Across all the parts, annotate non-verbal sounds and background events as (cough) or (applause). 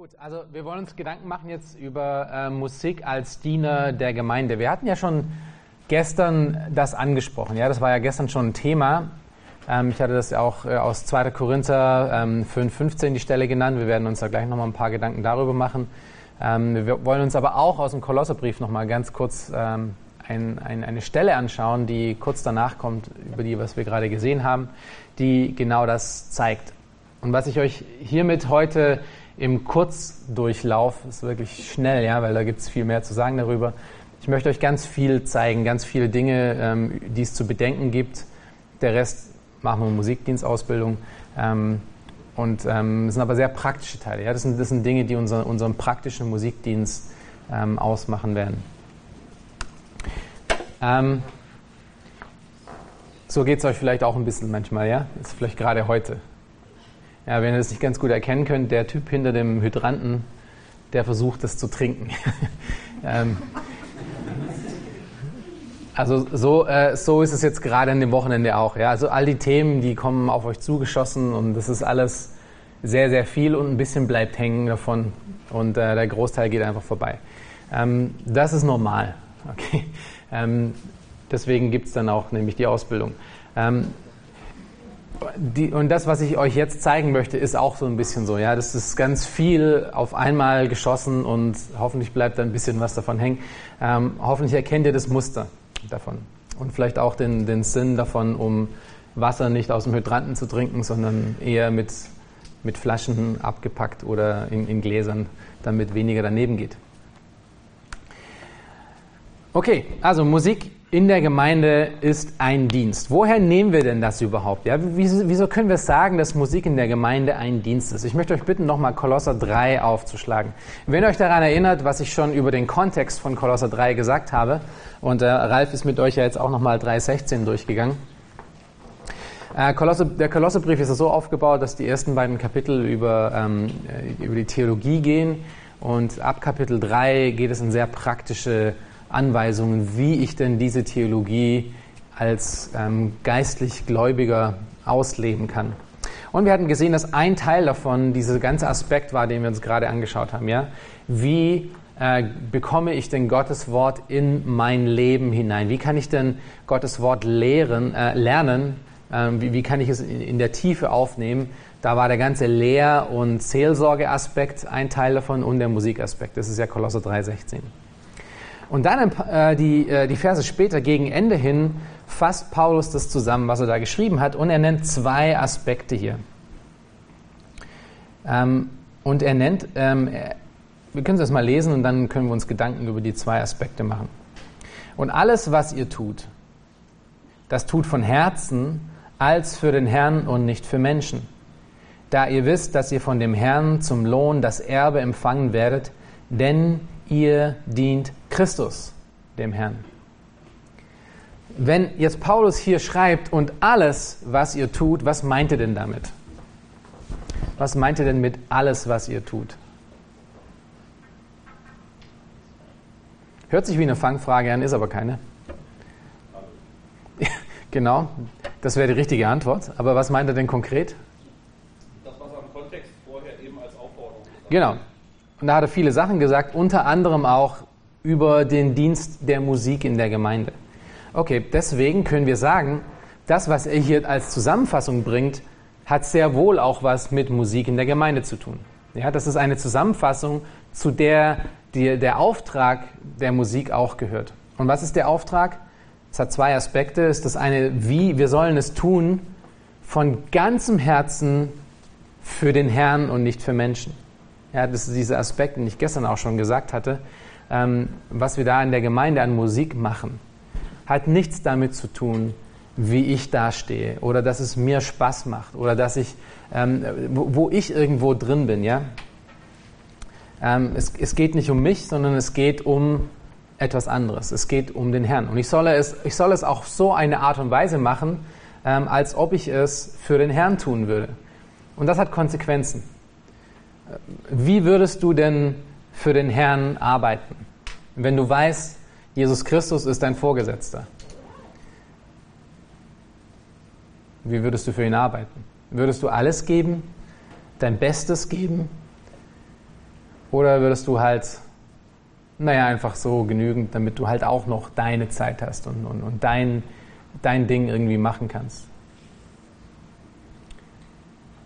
Gut, also wir wollen uns Gedanken machen jetzt über äh, Musik als Diener der Gemeinde. Wir hatten ja schon gestern das angesprochen. Ja, das war ja gestern schon ein Thema. Ähm, ich hatte das ja auch äh, aus 2. Korinther ähm, 5,15 die Stelle genannt. Wir werden uns da gleich nochmal ein paar Gedanken darüber machen. Ähm, wir wollen uns aber auch aus dem Kolosserbrief nochmal ganz kurz ähm, ein, ein, eine Stelle anschauen, die kurz danach kommt, über die, was wir gerade gesehen haben, die genau das zeigt. Und was ich euch hiermit heute im Kurzdurchlauf, ist wirklich schnell, ja, weil da gibt es viel mehr zu sagen darüber. Ich möchte euch ganz viel zeigen, ganz viele Dinge, ähm, die es zu bedenken gibt. Der Rest machen wir Musikdienstausbildung. Ähm, und ähm, das sind aber sehr praktische Teile. Ja? Das, sind, das sind Dinge, die unser, unseren praktischen Musikdienst ähm, ausmachen werden. Ähm, so geht es euch vielleicht auch ein bisschen manchmal, ja? Ist vielleicht gerade heute. Ja, wenn ihr das nicht ganz gut erkennen könnt, der Typ hinter dem Hydranten, der versucht, das zu trinken. (laughs) ähm, also so, äh, so ist es jetzt gerade an dem Wochenende auch. Ja? Also all die Themen, die kommen auf euch zugeschossen und das ist alles sehr, sehr viel und ein bisschen bleibt hängen davon und äh, der Großteil geht einfach vorbei. Ähm, das ist normal. (laughs) Okay? Ähm, deswegen gibt es dann auch nämlich die Ausbildung. Ähm, die, und das, was ich euch jetzt zeigen möchte, ist auch so ein bisschen so. Ja, das ist ganz viel auf einmal geschossen und hoffentlich bleibt da ein bisschen was davon hängen. Ähm, hoffentlich erkennt ihr das Muster davon und vielleicht auch den, den Sinn davon, um Wasser nicht aus dem Hydranten zu trinken, sondern eher mit, mit Flaschen abgepackt oder in, in Gläsern, damit weniger daneben geht. Okay, also Musik in der Gemeinde ist ein Dienst. Woher nehmen wir denn das überhaupt? Ja, wieso, wieso, können wir sagen, dass Musik in der Gemeinde ein Dienst ist? Ich möchte euch bitten, nochmal Kolosser 3 aufzuschlagen. Wenn ihr euch daran erinnert, was ich schon über den Kontext von Kolosser 3 gesagt habe, und äh, Ralf ist mit euch ja jetzt auch nochmal 3.16 durchgegangen. Äh, Kolosse, der Kolossebrief ist so aufgebaut, dass die ersten beiden Kapitel über, ähm, äh, über die Theologie gehen und ab Kapitel 3 geht es in sehr praktische Anweisungen, wie ich denn diese Theologie als ähm, geistlich Gläubiger ausleben kann. Und wir hatten gesehen, dass ein Teil davon dieser ganze Aspekt war, den wir uns gerade angeschaut haben. Ja? Wie äh, bekomme ich denn Gottes Wort in mein Leben hinein? Wie kann ich denn Gottes Wort lehren, äh, lernen? Äh, wie, wie, kann ich es in, in, der Tiefe aufnehmen? Da war der ganze Lehr- und Seelsorgeaspekt ein Teil davon und der Musikaspekt. Das ist ja Kolosser 3,16. Und dann äh, die, äh, die Verse später gegen Ende hin fasst Paulus das zusammen, was er da geschrieben hat, und er nennt zwei Aspekte hier. Ähm, und er nennt, ähm, wir können das mal lesen und dann können wir uns Gedanken über die zwei Aspekte machen. Und alles, was ihr tut, das tut von Herzen als für den Herrn und nicht für Menschen. Da ihr wisst, dass ihr von dem Herrn zum Lohn das Erbe empfangen werdet, denn ihr dient Christus, dem Herrn. Wenn jetzt Paulus hier schreibt und alles, was ihr tut, was meint er denn damit? Was meint er denn mit alles, was ihr tut? Hört sich wie eine Fangfrage an, ist aber keine. (laughs) genau, das wäre die richtige Antwort. Aber was meint er denn konkret? Das, was am Kontext vorher eben als Aufforderung gesagt Genau. Und da hat er viele Sachen gesagt, unter anderem auch über den Dienst der Musik in der Gemeinde. Okay, deswegen können wir sagen, das, was er hier als Zusammenfassung bringt, hat sehr wohl auch was mit Musik in der Gemeinde zu tun. Ja, das ist eine Zusammenfassung, zu der die, der Auftrag der Musik auch gehört. Und was ist der Auftrag? Es hat zwei Aspekte. Es ist das eine, wie wir sollen es tun, von ganzem Herzen für den Herrn und nicht für Menschen. Ja, das ist dieser Aspekt, den ich gestern auch schon gesagt hatte. Ähm, was wir da in der Gemeinde an Musik machen, hat nichts damit zu tun, wie ich dastehe oder dass es mir Spaß macht oder dass ich, ähm, wo, wo, ich irgendwo drin bin. Ja? Ähm, es, es geht nicht um mich, sondern es geht um etwas anderes. Es geht um den Herrn. Und ich soll es, ich soll es auch so eine Art und Weise machen, ähm, als ob ich es für den Herrn tun würde. Und das hat Konsequenzen. Wie würdest du denn für den Herrn arbeiten, wenn du weißt, Jesus Christus ist dein Vorgesetzter? Wie würdest du für ihn arbeiten? Würdest du alles geben, dein Bestes geben? Oder würdest du halt, naja, einfach so genügend, damit du halt auch noch deine Zeit hast und, und, und dein, dein Ding irgendwie machen kannst?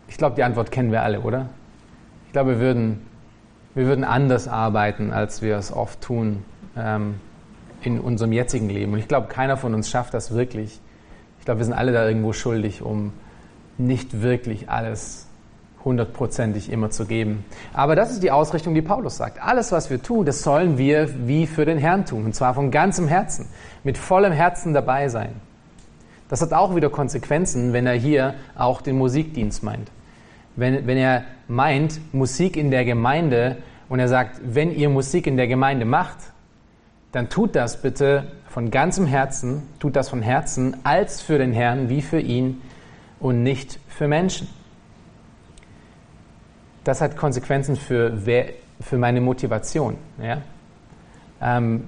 Ich glaube, die Antwort kennen wir alle, oder? Ich glaube, wir würden, wir würden anders arbeiten, als wir es oft tun ähm, in unserem jetzigen Leben. Und ich glaube, keiner von uns schafft das wirklich. Ich glaube, wir sind alle da irgendwo schuldig, um nicht wirklich alles hundertprozentig immer zu geben. Aber das ist die Ausrichtung, die Paulus sagt. Alles, was wir tun, das sollen wir wie für den Herrn tun. Und zwar von ganzem Herzen, mit vollem Herzen dabei sein. Das hat auch wieder Konsequenzen, wenn er hier auch den Musikdienst meint. Wenn, wenn er meint, Musik in der Gemeinde und er sagt, wenn ihr Musik in der Gemeinde macht, dann tut das bitte von ganzem Herzen, tut das von Herzen als für den Herrn wie für ihn und nicht für Menschen. Das hat Konsequenzen für, für meine Motivation. Ja? Ähm,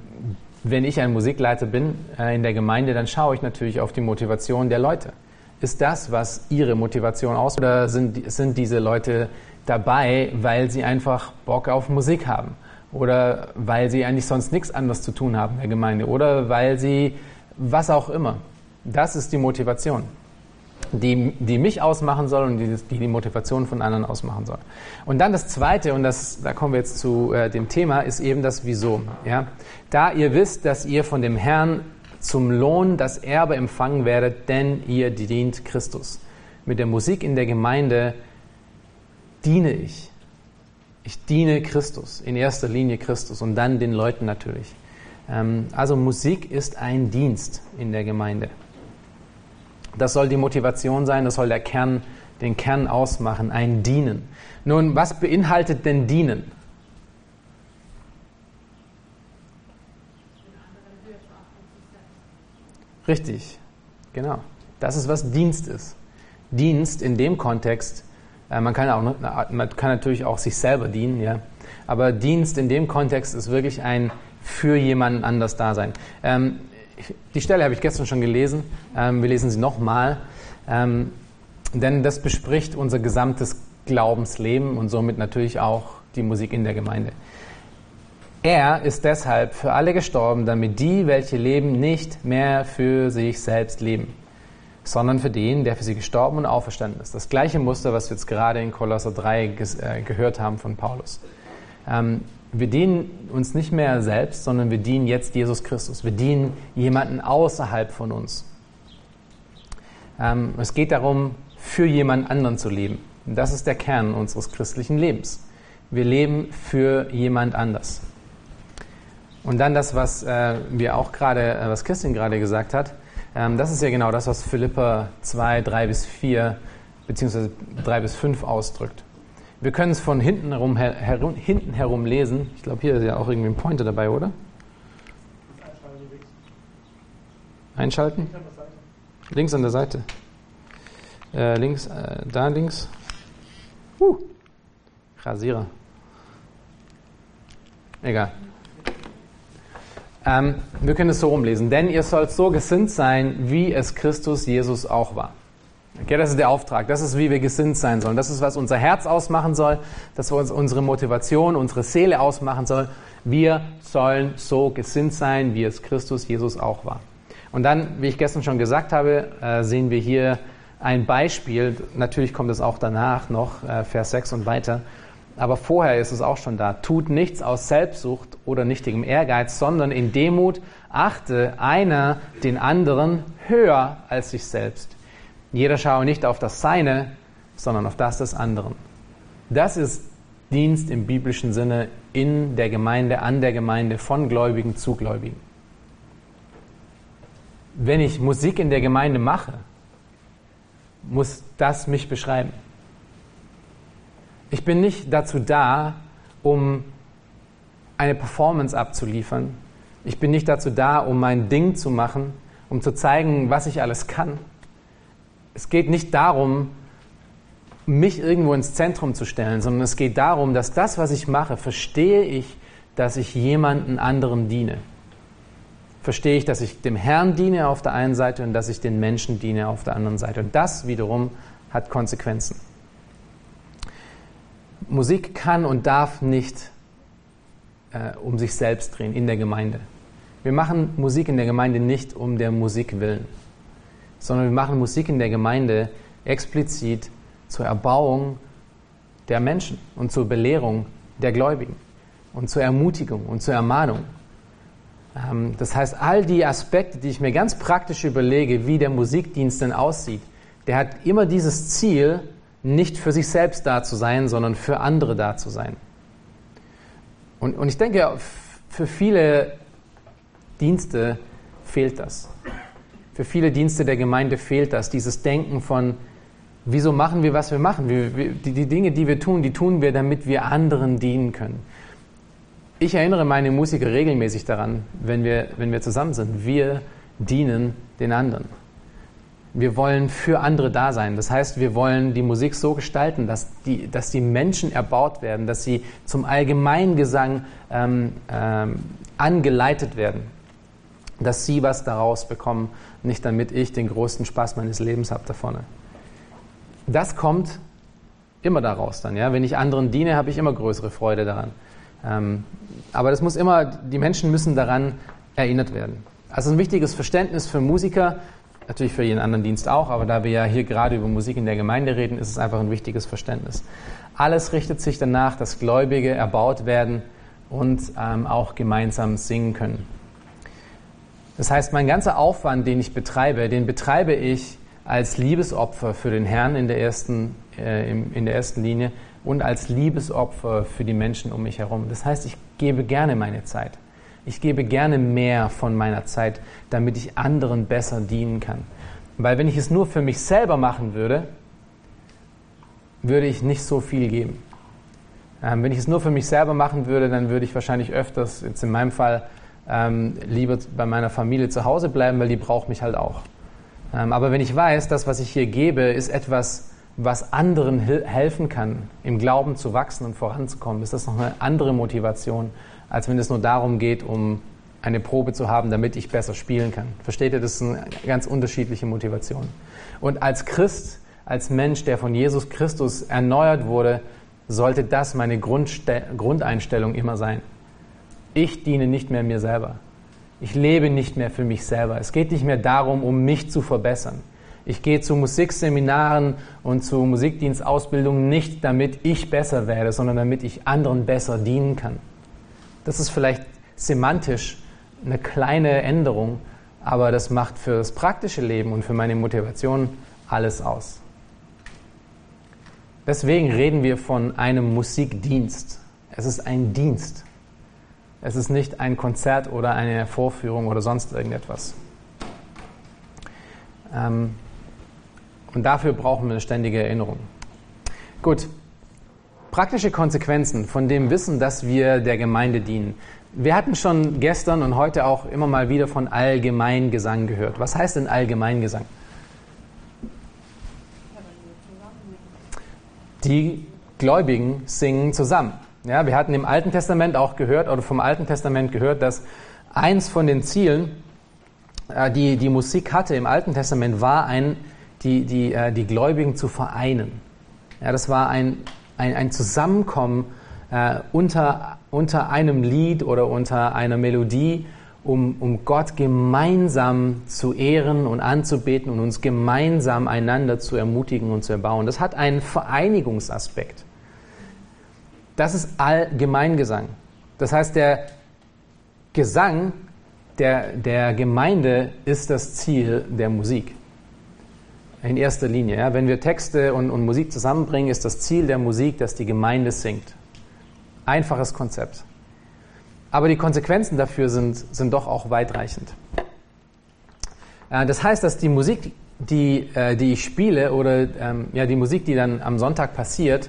wenn ich ein Musikleiter bin äh, in der Gemeinde, dann schaue ich natürlich auf die Motivation der Leute. Ist das, was ihre Motivation aus oder sind, sind diese Leute dabei, weil sie einfach Bock auf Musik haben? Oder weil sie eigentlich sonst nichts anderes zu tun haben in der Gemeinde? Oder weil sie was auch immer. Das ist die Motivation die, die mich ausmachen soll und die, die Motivation von anderen ausmachen soll. Und dann das Zweite, und das, da kommen wir jetzt zu äh, dem Thema, ist eben das Wieso. Ja? Da ihr wisst, dass ihr von dem Herrn zum Lohn das Erbe empfangen werdet, denn ihr dient Christus. Mit der Musik in der Gemeinde diene ich. Ich diene Christus, in erster Linie Christus und dann den Leuten natürlich. Ähm, also Musik ist ein Dienst in der Gemeinde. Das soll die Motivation sein, das soll der Kern, den Kern ausmachen, ein Dienen. Nun, was beinhaltet denn Dienen? Richtig, genau. Das ist, was Dienst ist. Dienst in dem Kontext, äh, man, kann auch, man kann natürlich auch sich selber dienen, ja. aber Dienst in dem Kontext ist wirklich ein für jemanden anders da sein. Ähm, die Stelle habe ich gestern schon gelesen. Ähm, wir lesen sie nochmal. Ähm, denn das bespricht unser gesamtes Glaubensleben und somit natürlich auch die Musik in der Gemeinde. Er ist deshalb für alle gestorben, damit die, welche leben, nicht mehr für sich selbst leben, sondern für den, der für sie gestorben und auferstanden ist. Das gleiche Muster, was wir jetzt gerade in Kolosser 3 äh, gehört haben von Paulus. Ähm, wir dienen uns nicht mehr selbst, sondern wir dienen jetzt Jesus Christus. Wir dienen jemanden außerhalb von uns. Ähm, es geht darum, für jemand anderen zu leben. das ist der Kern unseres christlichen Lebens. Wir leben für jemand anders. Und dann das, was äh, wir auch gerade, äh, was Christian gerade gesagt hat, ähm, das ist ja genau das, was Philippa 2, 3 bis 4 beziehungsweise 3 bis 5 ausdrückt. Wir können es von hinten herum, her, hinten herum lesen. Ich glaube, hier ist ja auch irgendwie ein Pointer dabei, oder? Einschalten? Links an der Seite. Äh, links, äh, da links. Uh, Rasierer. Egal. Ähm, wir können es so rumlesen. Denn ihr sollt so gesinnt sein, wie es Christus Jesus auch war. Okay, das ist der Auftrag. Das ist, wie wir gesinnt sein sollen. Das ist, was unser Herz ausmachen soll. Das was unsere Motivation, unsere Seele ausmachen soll. Wir sollen so gesinnt sein, wie es Christus Jesus auch war. Und dann, wie ich gestern schon gesagt habe, äh, sehen wir hier ein Beispiel. Natürlich kommt es auch danach noch, äh, Vers 6 und weiter. Aber vorher ist es auch schon da. Tut nichts aus Selbstsucht oder nichtigem Ehrgeiz, sondern in Demut achte einer den anderen höher als sich selbst. Jeder schaue nicht auf das Seine, sondern auf das des anderen. Das ist Dienst im biblischen Sinne in der Gemeinde, an der Gemeinde, von Gläubigen zu Gläubigen. Wenn ich Musik in der Gemeinde mache, muss das mich beschreiben. Ich bin nicht dazu da, um eine Performance abzuliefern. Ich bin nicht dazu da, um mein Ding zu machen, um zu zeigen, was ich alles kann es geht nicht darum, mich irgendwo ins Zentrum zu stellen, sondern es geht darum, dass das, was ich mache, verstehe ich, dass ich jemanden anderen diene. Verstehe ich, dass ich dem Herrn diene auf der einen Seite und dass ich den Menschen diene auf der anderen Seite. Und das wiederum hat Konsequenzen. Musik kann und darf nicht äh, um sich selbst drehen in der Gemeinde. Wir machen Musik in der Gemeinde nicht um der Musik willen, sondern wir machen Musik in der Gemeinde explizit zur Erbauung der Menschen und zur Belehrung der Gläubigen und zur Ermutigung und zur Ermahnung. Ähm, das heißt, all die Aspekte, die ich mir ganz praktisch überlege, wie der Musikdienst denn aussieht, der hat immer dieses Ziel, nicht für sich selbst da zu sein, sondern für andere da zu sein. Und, und ich denke, für viele Dienste fehlt das. Für viele Dienste der Gemeinde fehlt das, dieses Denken von, wieso machen wir, was wir machen? Wir, wir, die, die Dinge, die wir tun, die tun wir, damit wir anderen dienen können. Ich erinnere meine Musiker regelmäßig daran, wenn wir, wenn wir zusammen sind. Wir dienen den anderen. Wir wollen für andere da sein. Das heißt, wir wollen die Musik so gestalten, dass die, dass die Menschen erbaut werden, dass sie zum Allgemeingesang ähm, ähm, angeleitet werden dass sie was daraus bekommen, nicht damit ich den größten Spaß meines Lebens habe davon. Das kommt immer daraus dann. Ja? Wenn ich anderen diene, habe ich immer größere Freude daran. Ähm, aber das muss immer, die Menschen müssen daran erinnert werden. Also ein wichtiges Verständnis für Musiker, natürlich für jeden anderen Dienst auch, aber da wir ja hier gerade über Musik in der Gemeinde reden, ist es einfach ein wichtiges Verständnis. Alles richtet sich danach, dass Gläubige erbaut werden und ähm, auch gemeinsam singen können. Das heißt, mein ganzer Aufwand, den ich betreibe, den betreibe ich als Liebesopfer für den Herrn in der ersten, äh, in der ersten Linie und als Liebesopfer für die Menschen um mich herum. Das heißt, ich gebe gerne meine Zeit. Ich gebe gerne mehr von meiner Zeit, damit ich anderen besser dienen kann. Weil wenn ich es nur für mich selber machen würde, würde ich nicht so viel geben. Ähm, wenn ich es nur für mich selber machen würde, dann würde ich wahrscheinlich öfters, jetzt in meinem Fall, ähm, lieber bei meiner Familie zu Hause bleiben, weil die braucht mich halt auch. Ähm, aber wenn ich weiß, das, was ich hier gebe, ist etwas, was anderen helfen kann, im Glauben zu wachsen und voranzukommen, ist das noch eine andere Motivation, als wenn es nur darum geht, um eine Probe zu haben, damit ich besser spielen kann. Versteht ihr, das eine ganz unterschiedliche Motivation. Und als Christ, als Mensch, der von Jesus Christus erneuert wurde, sollte das meine Grundste Grundeinstellung immer sein. Ich diene nicht mehr mir selber. Ich lebe nicht mehr für mich selber. Es geht nicht mehr darum, um mich zu verbessern. Ich gehe zu Musikseminaren und zu Musikdienstausbildungen nicht, damit ich besser werde, sondern damit ich anderen besser dienen kann. Das ist vielleicht semantisch eine kleine Änderung, aber das macht für das praktische Leben und für meine Motivation alles aus. Deswegen reden wir von einem Musikdienst. Es ist ein Dienst. Es ist nicht ein Konzert oder eine Vorführung oder sonst irgendetwas. Ähm, und dafür brauchen wir eine ständige Erinnerung. Gut, praktische Konsequenzen von dem Wissen, dass wir der Gemeinde dienen. Wir hatten schon gestern und heute auch immer mal wieder von Allgemeingesang gehört. Was heißt denn Allgemeingesang? Die Gläubigen singen zusammen. Ja, wir hatten im Alten Testament auch gehört, oder vom Alten Testament gehört, dass eins von den Zielen, äh, die die Musik hatte im Alten Testament, war ein, die, die, äh, die Gläubigen zu vereinen. Ja, das war ein, ein, ein Zusammenkommen äh, unter, unter einem Lied oder unter einer Melodie, um, um Gott gemeinsam zu ehren und anzubeten und uns gemeinsam einander zu ermutigen und zu erbauen. Das hat einen Vereinigungsaspekt. Das ist Allgemeingesang. Das heißt, der Gesang der, der Gemeinde ist das Ziel der Musik. In erster Linie. Ja. Wenn wir Texte und, und Musik zusammenbringen, ist das Ziel der Musik, dass die Gemeinde singt. Einfaches Konzept. Aber die Konsequenzen dafür sind, sind doch auch weitreichend. Äh, das heißt, dass die Musik, die, äh, die ich spiele, oder ähm, ja, die Musik, die dann am Sonntag passiert,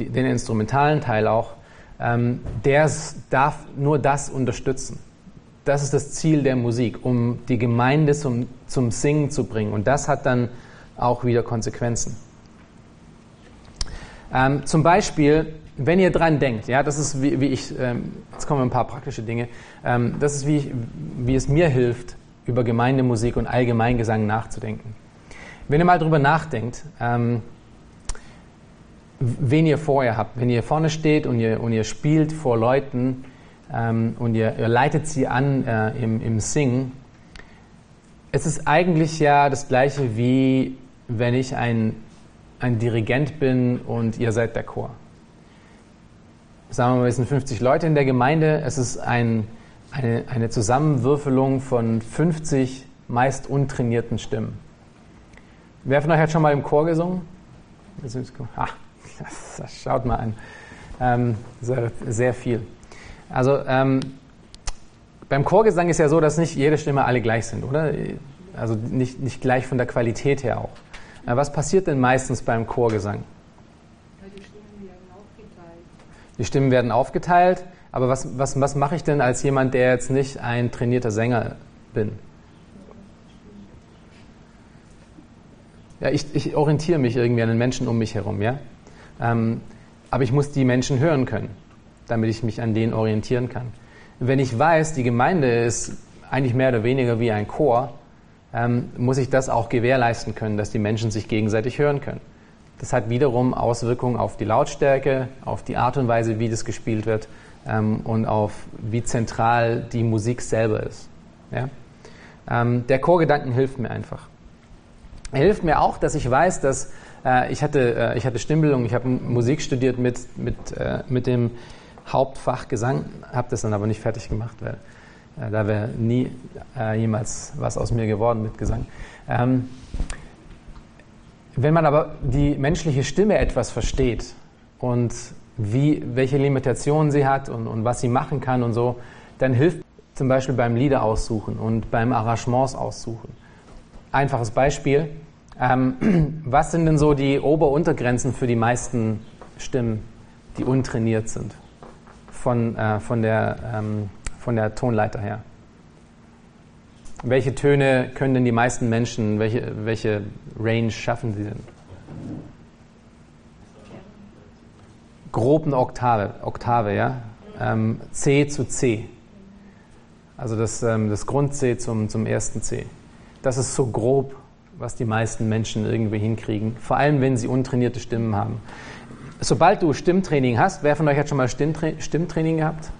den instrumentalen Teil auch, ähm, der darf nur das unterstützen. Das ist das Ziel der Musik, um die Gemeinde zum, zum Singen zu bringen. Und das hat dann auch wieder Konsequenzen. Ähm, zum Beispiel, wenn ihr dran denkt, ja, das ist wie, wie ich, ähm, jetzt kommen ein paar praktische Dinge, ähm, das ist wie, ich, wie es mir hilft, über Gemeindemusik und Allgemeingesang nachzudenken. Wenn ihr mal drüber nachdenkt, ähm, wen ihr vor ihr habt. Wenn ihr vorne steht und ihr, und ihr spielt vor Leuten, und ihr, ihr, leitet sie an äh, im, im Singen. Es ist eigentlich ja das gleiche wie wenn ich ein, ein Dirigent bin und ihr seid der Chor. Sagen wir mal, es sind 50 Leute in der Gemeinde. Es ist ein, eine, eine Zusammenwürfelung von 50 meist untrainierten Stimmen. Wer von euch hat schon mal im Chor gesungen? Ah, (laughs) schaut mal an. Ähm, sehr, viel. Also ähm, beim Chorgesang ist ja so, dass nicht jede Stimme alle gleich sind, oder? Also nicht, nicht gleich von der Qualität her auch. Äh, was passiert denn meistens beim Chorgesang? Die Stimmen werden aufgeteilt. Die Stimmen werden aufgeteilt, aber was, was, was mache ich denn als jemand, der jetzt nicht ein trainierter Sänger bin? Ja, ich, ich orientiere mich irgendwie an den Menschen um mich herum, ja. Ähm, aber ich muss die Menschen hören können, damit ich mich an denen orientieren kann. Wenn ich weiß, die Gemeinde ist eigentlich mehr oder weniger wie ein Chor, ähm, muss ich das auch gewährleisten können, dass die Menschen sich gegenseitig hören können. Das hat wiederum Auswirkungen auf die Lautstärke, auf die Art und Weise, wie das gespielt wird ähm, und auf wie zentral die Musik selber ist. Ja? Ähm, der Chorgedanken hilft mir einfach. Er hilft mir auch, dass ich weiß, dass äh, ich, hatte, äh, hatte Stimmbildung, ich habe Musik studiert mit, mit, äh, mit dem Hauptfach Gesang, habe das dann aber nicht fertig gemacht, weil äh, da wäre nie äh, jemals was aus mir geworden mit Gesang. Ähm, wenn man aber die menschliche Stimme etwas versteht und wie, welche Limitationen sie hat und, und was sie machen kann und so, dann hilft zum Beispiel beim Lieder aussuchen und beim Arrangements aussuchen. Einfaches Beispiel. Ähm, (clears throat) was sind denn so die Ober-Untergrenzen für die meisten Stimmen, die untrainiert sind von, äh, von, der, ähm, von der Tonleiter her? Welche Töne können denn die meisten Menschen, welche, welche Range schaffen sie denn? Grob eine Oktave, Oktave ja? Ähm, C zu C. Also das, ähm, das Grund C zum, zum ersten C. Das ist so grob, was die meisten Menschen irgendwie hinkriegen, vor allem wenn sie untrainierte Stimmen haben. Sobald du Stimmtraining hast, wer von euch hat schon mal Stimmtra Stimmtraining gehabt?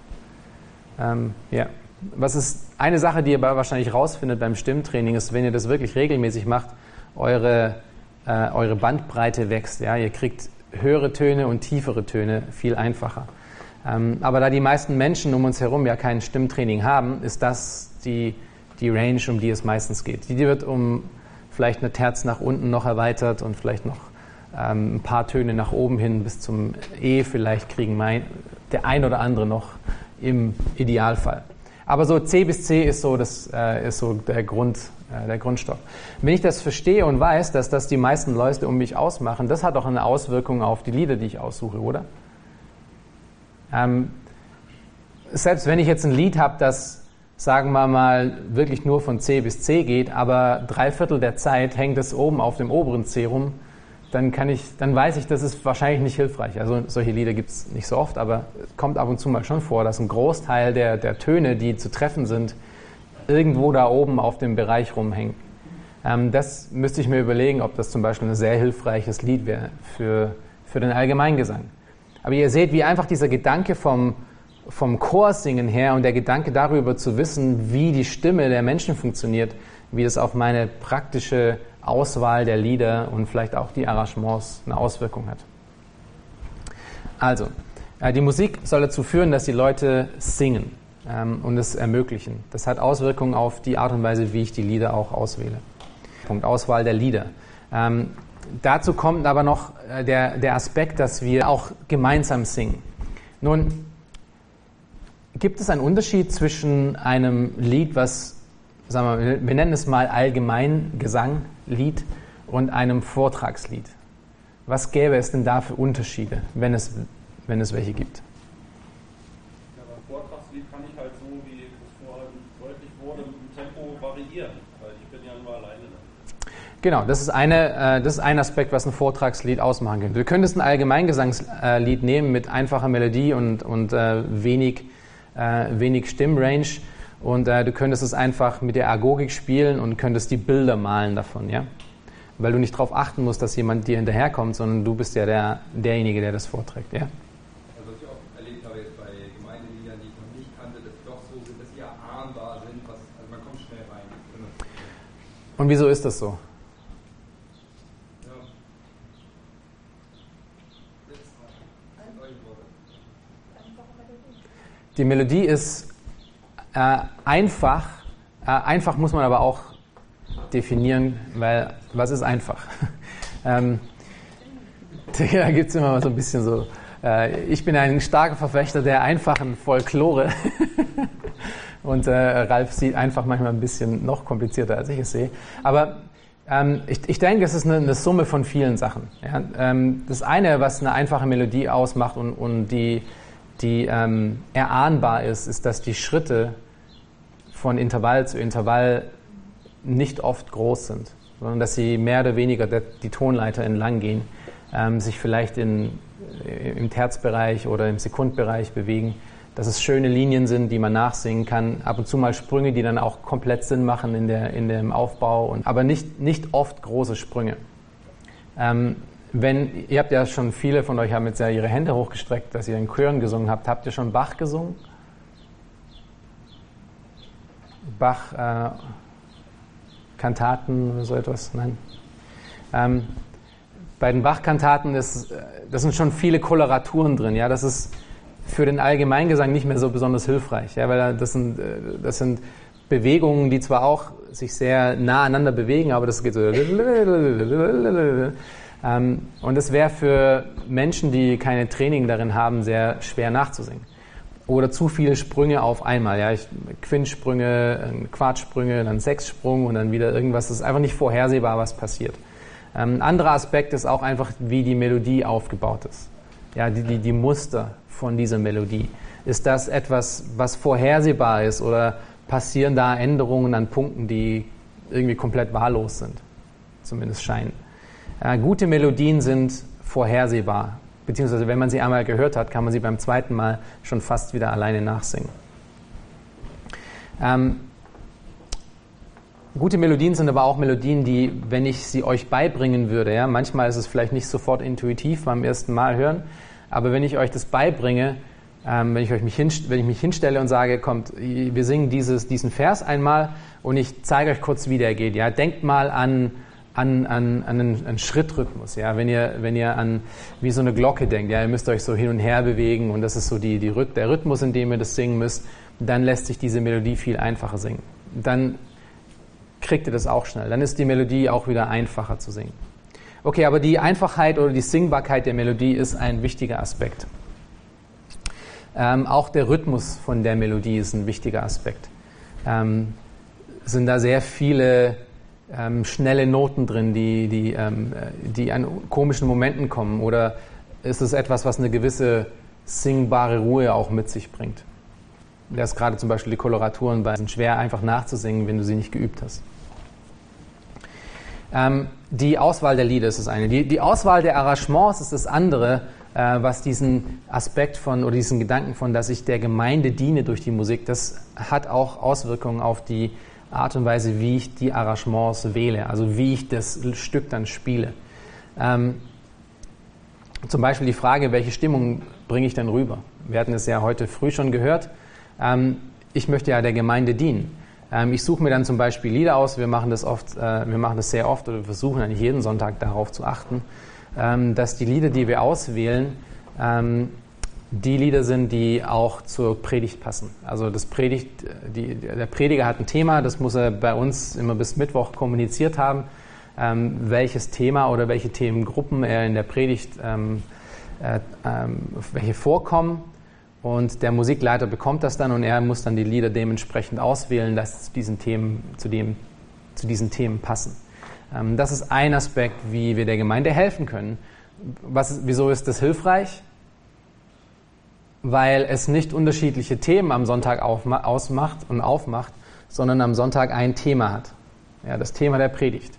Ähm, ja. Was ist eine Sache, die ihr wahrscheinlich rausfindet beim Stimmtraining, ist, wenn ihr das wirklich regelmäßig macht, eure, äh, eure Bandbreite wächst. Ja? Ihr kriegt höhere Töne und tiefere Töne viel einfacher. Ähm, aber da die meisten Menschen um uns herum ja kein Stimmtraining haben, ist das die die Range, um die es meistens geht. Die wird um vielleicht eine Terz nach unten noch erweitert und vielleicht noch ähm, ein paar Töne nach oben hin bis zum E vielleicht kriegen mein, der ein oder andere noch im Idealfall. Aber so C bis C ist so, das, äh, ist so der, Grund, äh, der Grundstock. Wenn ich das verstehe und weiß, dass das die meisten Leute um mich ausmachen, das hat auch eine Auswirkung auf die Lieder, die ich aussuche, oder? Ähm, selbst wenn ich jetzt ein Lied habe, das sagen wir mal, wirklich nur von C bis C geht, aber drei Viertel der Zeit hängt es oben auf dem oberen C rum, dann kann ich, dann weiß ich, das ist wahrscheinlich nicht hilfreich. Also solche Lieder gibt es nicht so oft, aber es kommt ab und zu mal schon vor, dass ein Großteil der, der Töne, die zu treffen sind, irgendwo da oben auf dem Bereich rumhängen. Ähm, das müsste ich mir überlegen, ob das zum Beispiel ein sehr hilfreiches Lied wäre für, für den Allgemeingesang. Aber ihr seht, wie einfach dieser Gedanke vom, vom Chorsingen her und der Gedanke darüber zu wissen, wie die Stimme der Menschen funktioniert, wie das auf meine praktische Auswahl der Lieder und vielleicht auch die Arrangements eine Auswirkung hat. Also, äh, die Musik soll dazu führen, dass die Leute singen ähm, und es ermöglichen. Das hat Auswirkungen auf die Art und Weise, wie ich die Lieder auch auswähle. Punkt Auswahl der Lieder. Ähm, dazu kommt aber noch äh, der, der Aspekt, dass wir auch gemeinsam singen. Nun, Gibt es einen Unterschied zwischen einem Lied, was, sagen wir, wir nennen es mal Allgemeingesanglied und einem Vortragslied? Was gäbe es denn da für Unterschiede, wenn es, wenn es welche gibt? Ja, beim Vortragslied kann ich halt so, wie es vorhin deutlich wurde, mit dem Tempo variieren, weil ich bin ja nur alleine. Genau, das ist, eine, äh, das ist ein Aspekt, was ein Vortragslied ausmachen könnte. Du könntest ein Allgemeingesangslied nehmen mit einfacher Melodie und, und äh, wenig äh, wenig Stimmrange und äh, du könntest es einfach mit der Agogik spielen und könntest die Bilder malen davon, ja? Weil du nicht darauf achten musst, dass jemand dir hinterherkommt, sondern du bist ja der, derjenige, der das vorträgt, ja? Also was ich auch erlebt habe, jetzt bei Gemeindeliedern, die ich noch nicht kannte, dass sie doch so sind, dass sie erahnbar sind. Was, also man kommt schnell rein. Und wieso ist das so? Ja. Die Melodie ist äh, einfach. Äh, einfach muss man aber auch definieren, weil was ist einfach? (laughs) ähm, (laughs) da gibt es immer so ein bisschen so. Äh, ich bin ein starker Verfechter der einfachen Folklore. (laughs) Und äh, Ralf sieht einfach manchmal ein bisschen noch komplizierter, als ich es sehe. Aber ähm, ich, ich denke, es ist eine, eine Summe von vielen Sachen. Ja? Ähm, das eine, was eine einfache Melodie ausmacht und, und die, die ähm, erahnbar ist, ist, dass die Schritte von Intervall zu Intervall nicht oft groß sind, sondern dass sie mehr oder weniger die Tonleiter entlang gehen, ähm, sich vielleicht in, im Terzbereich oder im Sekundbereich bewegen dass es schöne Linien sind, die man nachsingen kann. Ab und zu mal Sprünge, die dann auch komplett Sinn machen in, der, in dem Aufbau, und, aber nicht, nicht oft große Sprünge. Ähm, wenn, ihr habt ja schon, viele von euch haben jetzt ja ihre Hände hochgestreckt, dass ihr in Chören gesungen habt. Habt ihr schon Bach gesungen? Bach, äh, oder so etwas? Nein. Ähm, bei den Bach-Kantaten ist, äh, das sind schon viele Koloraturen drin. Ja, das ist für den Allgemeingesang nicht mehr so besonders hilfreich, ja, weil das sind, äh, das sind Bewegungen, die zwar auch sich sehr nah aneinander bewegen, aber das geht so. Ähm, und das wäre für Menschen, die keine Training darin haben, sehr schwer nachzusingen. Oder zu viele Sprünge auf einmal. Ja, ich, Quintsprünge, Quartsprünge, dann Sechssprung und dann wieder irgendwas. Das ist einfach nicht vorhersehbar, was passiert. Ähm, ein anderer Aspekt ist auch einfach, wie die Melodie aufgebaut ist. Ja, die, die, die Muster von dieser Melodie. Ist das etwas, was vorhersehbar ist oder passieren da Änderungen an Punkten, die irgendwie komplett wahllos sind? Zumindest scheinen. Äh, gute Melodien sind vorhersehbar, beziehungsweise wenn man sie einmal gehört hat, kann man sie beim zweiten Mal schon fast wieder alleine nachsingen. Ähm, gute Melodien sind aber auch Melodien, die, wenn ich sie euch beibringen würde, ja, manchmal ist es vielleicht nicht sofort intuitiv beim ersten Mal hören, aber wenn ich euch das beibringe, ähm, wenn, ich euch mich wenn ich mich hinstelle und sage, kommt, wir singen dieses, diesen Vers einmal und ich zeige euch kurz, wie der geht. Ja? Denkt mal an, an, an, an einen, einen Schrittrhythmus. Ja? Wenn, ihr, wenn ihr an wie so eine Glocke denkt, ja? ihr müsst euch so hin und her bewegen und das ist so die, die, der Rhythmus, in dem ihr das singen müsst, dann lässt sich diese Melodie viel einfacher singen. Dann kriegt ihr das auch schnell. Dann ist die Melodie auch wieder einfacher zu singen. Okay, aber die Einfachheit oder die Singbarkeit der Melodie ist ein wichtiger Aspekt. Ähm, auch der Rhythmus von der Melodie ist ein wichtiger Aspekt. Ähm, sind da sehr viele ähm, schnelle Noten drin, die, die, ähm, die an komischen Momenten kommen? Oder ist es etwas, was eine gewisse singbare Ruhe auch mit sich bringt? Das gerade zum Beispiel die Koloraturen bei sind schwer einfach nachzusingen, wenn du sie nicht geübt hast. Ähm, die Auswahl der Lieder ist das eine. Die, die Auswahl der Arrangements ist das andere, äh, was diesen Aspekt von oder diesen Gedanken von, dass ich der Gemeinde diene durch die Musik, das hat auch Auswirkungen auf die Art und Weise, wie ich die Arrangements wähle, also wie ich das Stück dann spiele. Ähm, zum Beispiel die Frage, welche Stimmung bringe ich denn rüber? Wir hatten es ja heute früh schon gehört. Ähm, ich möchte ja der Gemeinde dienen. Ähm, ich suche mir dann zum Beispiel Lieder aus. Wir machen das oft, äh, wir machen das sehr oft oder versuchen eigentlich jeden Sonntag darauf zu achten, ähm, dass die Lieder, die wir auswählen, ähm, die Lieder sind, die auch zur Predigt passen. Also das Predigt, die, der Prediger hat ein Thema, das muss er bei uns immer bis Mittwoch kommuniziert haben, ähm, welches Thema oder welche Themengruppen er in der Predigt ähm, äh, ähm, welche vorkommen und der Musikleiter bekommt das dann und er muss dann die Lieder dementsprechend auswählen, dass zu diesen Themen, zu dem, zu diesen Themen passen. Ähm, das ist ein Aspekt, wie wir der Gemeinde helfen können. Was, wieso ist das hilfreich? Weil es nicht unterschiedliche Themen am Sonntag ausmacht und aufmacht, sondern am Sonntag ein Thema hat. Ja, das Thema der Predigt.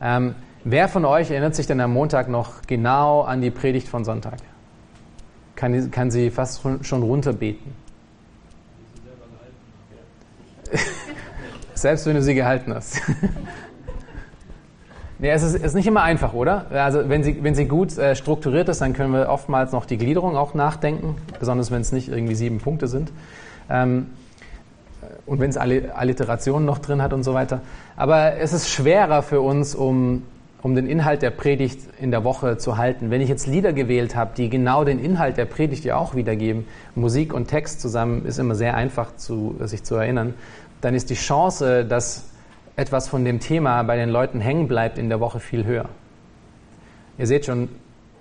Ähm, wer von euch erinnert sich denn am Montag noch genau an die Predigt von Sonntag? kann, kann sie fast schon runterbeten. (laughs) Selbst wenn du sie gehalten hast. (laughs) Ja, es ist, ist nicht immer einfach, oder? Also wenn sie, wenn sie gut äh, strukturiert ist, dann können wir oftmals noch die Gliederung auch nachdenken, besonders wenn es nicht irgendwie sieben Punkte sind. Ähm, und wenn es Alliterationen noch drin hat und so weiter. Aber es ist schwerer für uns, um, um den Inhalt der Predigt in der Woche zu halten. Wenn ich jetzt Lieder gewählt habe, die genau den Inhalt der Predigt ja auch wiedergeben, Musik und Text zusammen ist immer sehr einfach zu, sich zu erinnern, dann ist die Chance, dass etwas von dem Thema bei den Leuten hängen bleibt in der Woche viel höher. Ihr seht schon,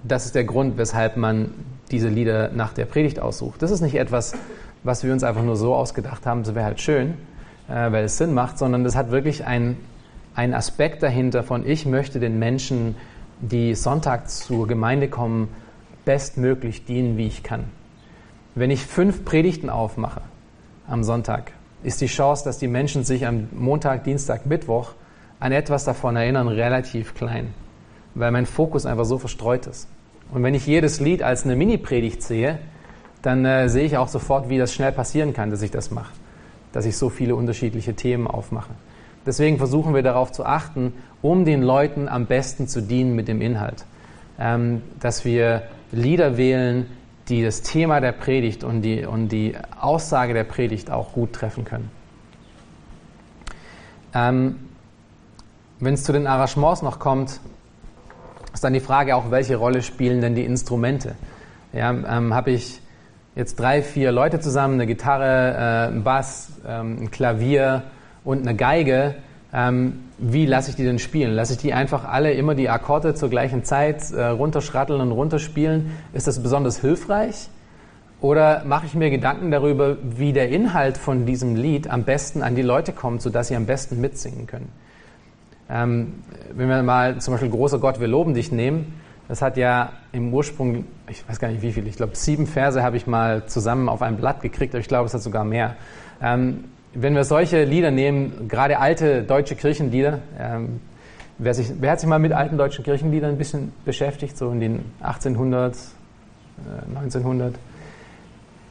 das ist der Grund, weshalb man diese Lieder nach der Predigt aussucht. Das ist nicht etwas, was wir uns einfach nur so ausgedacht haben, das wäre halt schön, äh, weil es Sinn macht, sondern das hat wirklich einen Aspekt dahinter von, ich möchte den Menschen, die Sonntag zur Gemeinde kommen, bestmöglich dienen, wie ich kann. Wenn ich fünf Predigten aufmache am Sonntag, ist die Chance, dass die Menschen sich am Montag, Dienstag, Mittwoch an etwas davon erinnern, relativ klein, weil mein Fokus einfach so verstreut ist. Und wenn ich jedes Lied als eine Mini-Predigt sehe, dann äh, sehe ich auch sofort, wie das schnell passieren kann, dass ich das mache, dass ich so viele unterschiedliche Themen aufmache. Deswegen versuchen wir darauf zu achten, um den Leuten am besten zu dienen mit dem Inhalt, ähm, dass wir Lieder wählen, die das Thema der Predigt und die, und die Aussage der Predigt auch gut treffen können. Ähm, Wenn es zu den Arrangements noch kommt, ist dann die Frage auch, welche Rolle spielen denn die Instrumente? Ja, ähm, Habe ich jetzt drei, vier Leute zusammen, eine Gitarre, äh, ein Bass, ähm, ein Klavier und eine Geige, ähm, wie lasse ich die denn spielen? Lasse ich die einfach alle immer die Akkorde zur gleichen Zeit äh, runterschratteln und runterspielen? Ist das besonders hilfreich? Oder mache ich mir Gedanken darüber, wie der Inhalt von diesem Lied am besten an die Leute kommt, sodass sie am besten mitsingen können? Ähm, wenn wir mal zum Beispiel Großer Gott, wir loben dich nehmen, das hat ja im Ursprung, ich weiß gar nicht wie viel, ich glaube sieben Verse habe ich mal zusammen auf ein Blatt gekriegt, aber ich glaube es hat sogar mehr. Ähm, wenn wir solche Lieder nehmen, gerade alte deutsche Kirchenlieder, ähm, wer, sich, wer, hat sich mal mit alten deutschen Kirchenliedern ein bisschen beschäftigt, so in den 1800, äh, 1900?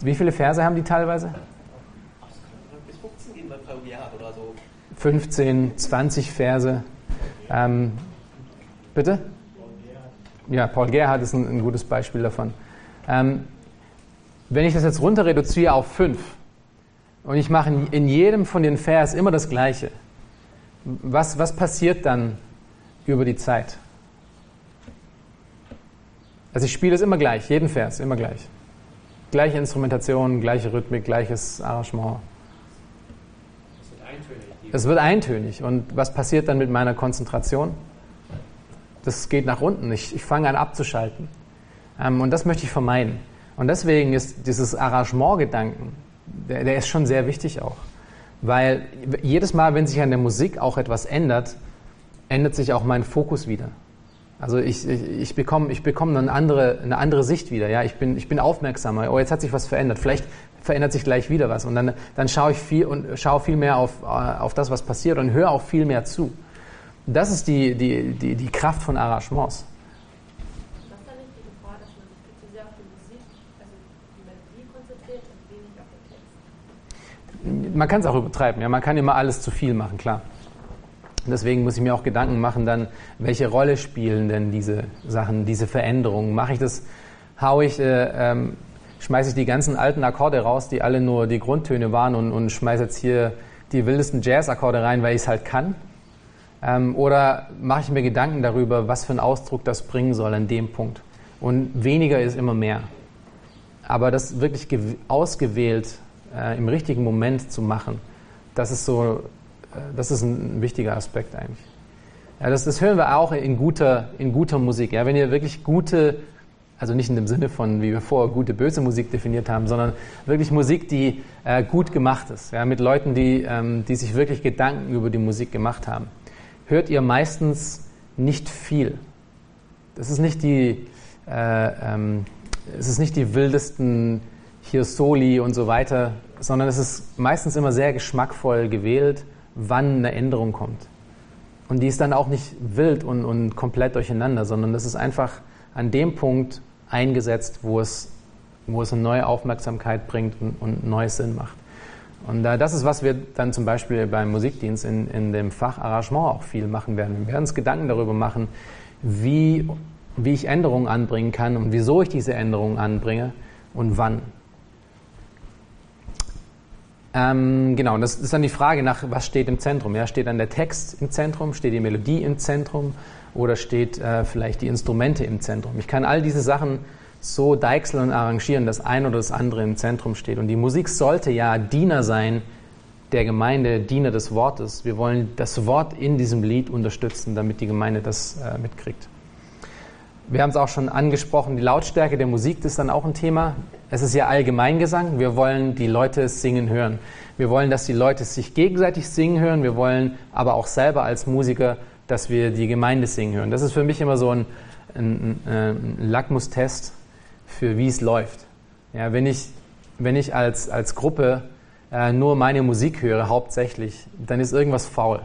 Wie viele Verse haben die teilweise? Bis 15 gehen wir pro Jahr oder so. 15, 20 Verse. Ähm, bitte? Ja, Paul Gerhardt ist ein, ein gutes Beispiel davon. Ähm, wenn ich das jetzt runter reduziere auf fünf, und ich mache in jedem von den Vers immer das Gleiche. Was, was passiert dann über die Zeit? Also ich spiele es immer gleich, jeden Vers, immer gleich. Gleiche Instrumentation, gleiche Rhythmik, gleiches Arrangement. Es wird eintönig. Und was passiert dann mit meiner Konzentration? Das geht nach unten. Ich, ich fange an abzuschalten. Ähm, und das möchte ich vermeiden. Und deswegen ist dieses Arrangement-Gedanken der, der ist schon sehr wichtig auch. Weil jedes Mal, wenn sich an der Musik auch etwas ändert, ändert sich auch mein Fokus wieder. Also ich, ich, ich bekomme ich bekomm eine, andere, eine andere Sicht wieder. Ja? Ich, bin, ich bin aufmerksamer. Oh, jetzt hat sich was verändert. Vielleicht verändert sich gleich wieder was. Und dann, dann schaue ich viel, und schaue viel mehr auf, auf das, was passiert und höre auch viel mehr zu. Das ist die, die, die, die Kraft von Arrangements. Man kann es auch übertreiben. Ja? Man kann immer alles zu viel machen, klar. Deswegen muss ich mir auch Gedanken machen, dann, welche Rolle spielen denn diese Sachen, diese Veränderungen? Mache ich das, hau ich, äh, ähm, schmeiße ich die ganzen alten Akkorde raus, die alle nur die Grundtöne waren und, und schmeiße jetzt hier die wildesten Jazz-Akkorde rein, weil ich es halt kann? Ähm, oder mache ich mir Gedanken darüber, was für einen Ausdruck das bringen soll an dem Punkt? Und weniger ist immer mehr. Aber das wirklich ausgewählt äh, im richtigen Moment zu machen, das ist so, äh, das ist ein wichtiger Aspekt eigentlich. Ja, das, das hören wir auch in guter, in guter Musik. Ja, wenn ihr wirklich gute, also nicht in dem Sinne von, wie wir vorher gute, böse Musik definiert haben, sondern wirklich Musik, die äh, gut gemacht ist, ja, mit Leuten, die, ähm, die sich wirklich Gedanken über die Musik gemacht haben, hört ihr meistens nicht viel. Das ist nicht die, äh, ähm, es ist nicht die wildesten hier Soli und so weiter, sondern es ist meistens immer sehr geschmackvoll gewählt, wann eine Änderung kommt. Und die ist dann auch nicht wild und, und komplett durcheinander, sondern das ist einfach an dem Punkt eingesetzt, wo es, wo es eine neue Aufmerksamkeit bringt und, und neues Sinn macht. Und äh, das ist, was wir dann zum Beispiel beim Musikdienst in, in dem Fach Arrangement auch viel machen werden. Wir werden uns Gedanken darüber machen, wie, wie ich Änderungen anbringen kann und wieso ich diese Änderungen anbringe und wann. Ähm, genau, und das ist dann die Frage nach, was steht im Zentrum. Ja, steht dann der Text im Zentrum, steht die Melodie im Zentrum oder steht äh, vielleicht die Instrumente im Zentrum. Ich kann all diese Sachen so deichseln und arrangieren, dass ein oder das andere im Zentrum steht. Und die Musik sollte ja Diener sein der Gemeinde, Diener des Wortes. Wir wollen das Wort in diesem Lied unterstützen, damit die Gemeinde das äh, mitkriegt. Wir haben es auch schon angesprochen, die Lautstärke der Musik ist dann auch ein Thema. Es ist ja Allgemeingesang. Wir wollen die Leute singen hören. Wir wollen, dass die Leute sich gegenseitig singen hören. Wir wollen aber auch selber als Musiker, dass wir die Gemeinde singen hören. Das ist für mich immer so ein, ein, ein Lackmustest für wie es läuft. Ja, wenn ich, wenn ich als, als Gruppe äh, nur meine Musik höre, hauptsächlich, dann ist irgendwas faul.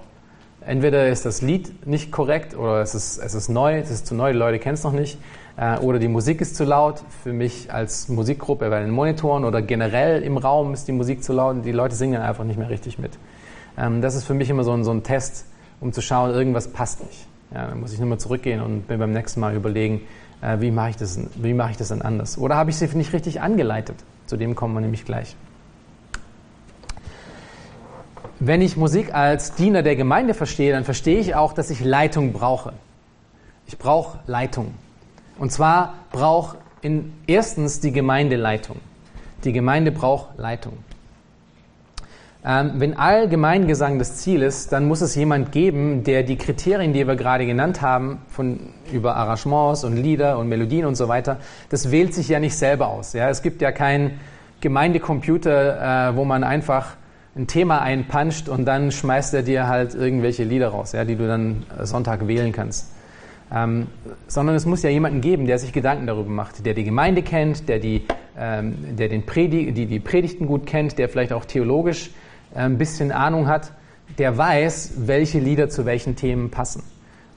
Entweder ist das Lied nicht korrekt oder es ist, es ist neu, es ist zu neu, die Leute kennen es noch nicht, äh, oder die Musik ist zu laut. Für mich als Musikgruppe bei den Monitoren oder generell im Raum ist die Musik zu laut und die Leute singen einfach nicht mehr richtig mit. Ähm, das ist für mich immer so ein, so ein Test, um zu schauen, irgendwas passt nicht. Ja, dann muss ich nochmal zurückgehen und mir beim nächsten Mal überlegen, äh, wie mache ich, das, wie mache ich das dann anders? Oder habe ich sie nicht richtig angeleitet? Zu dem kommen wir nämlich gleich. Wenn ich Musik als Diener der Gemeinde verstehe, dann verstehe ich auch, dass ich Leitung brauche. Ich brauche Leitung. Und zwar braucht in erstens die Gemeinde Leitung. Die Gemeinde braucht Leitung. Ähm, wenn Allgemeingesang das Ziel ist, dann muss es jemand geben, der die Kriterien, die wir gerade genannt haben, von über Arrangements und Lieder und Melodien und so weiter, das wählt sich ja nicht selber aus. Ja? Es gibt ja keinen Gemeindecomputer, äh, wo man einfach ein Thema einpanscht und dann schmeißt er dir halt irgendwelche Lieder raus, ja, die du dann Sonntag wählen kannst. Ähm, sondern es muss ja jemanden geben, der sich Gedanken darüber macht, der die Gemeinde kennt, der die, ähm, der den Predig die, die Predigten gut kennt, der vielleicht auch theologisch äh, ein bisschen Ahnung hat, der weiß, welche Lieder zu welchen Themen passen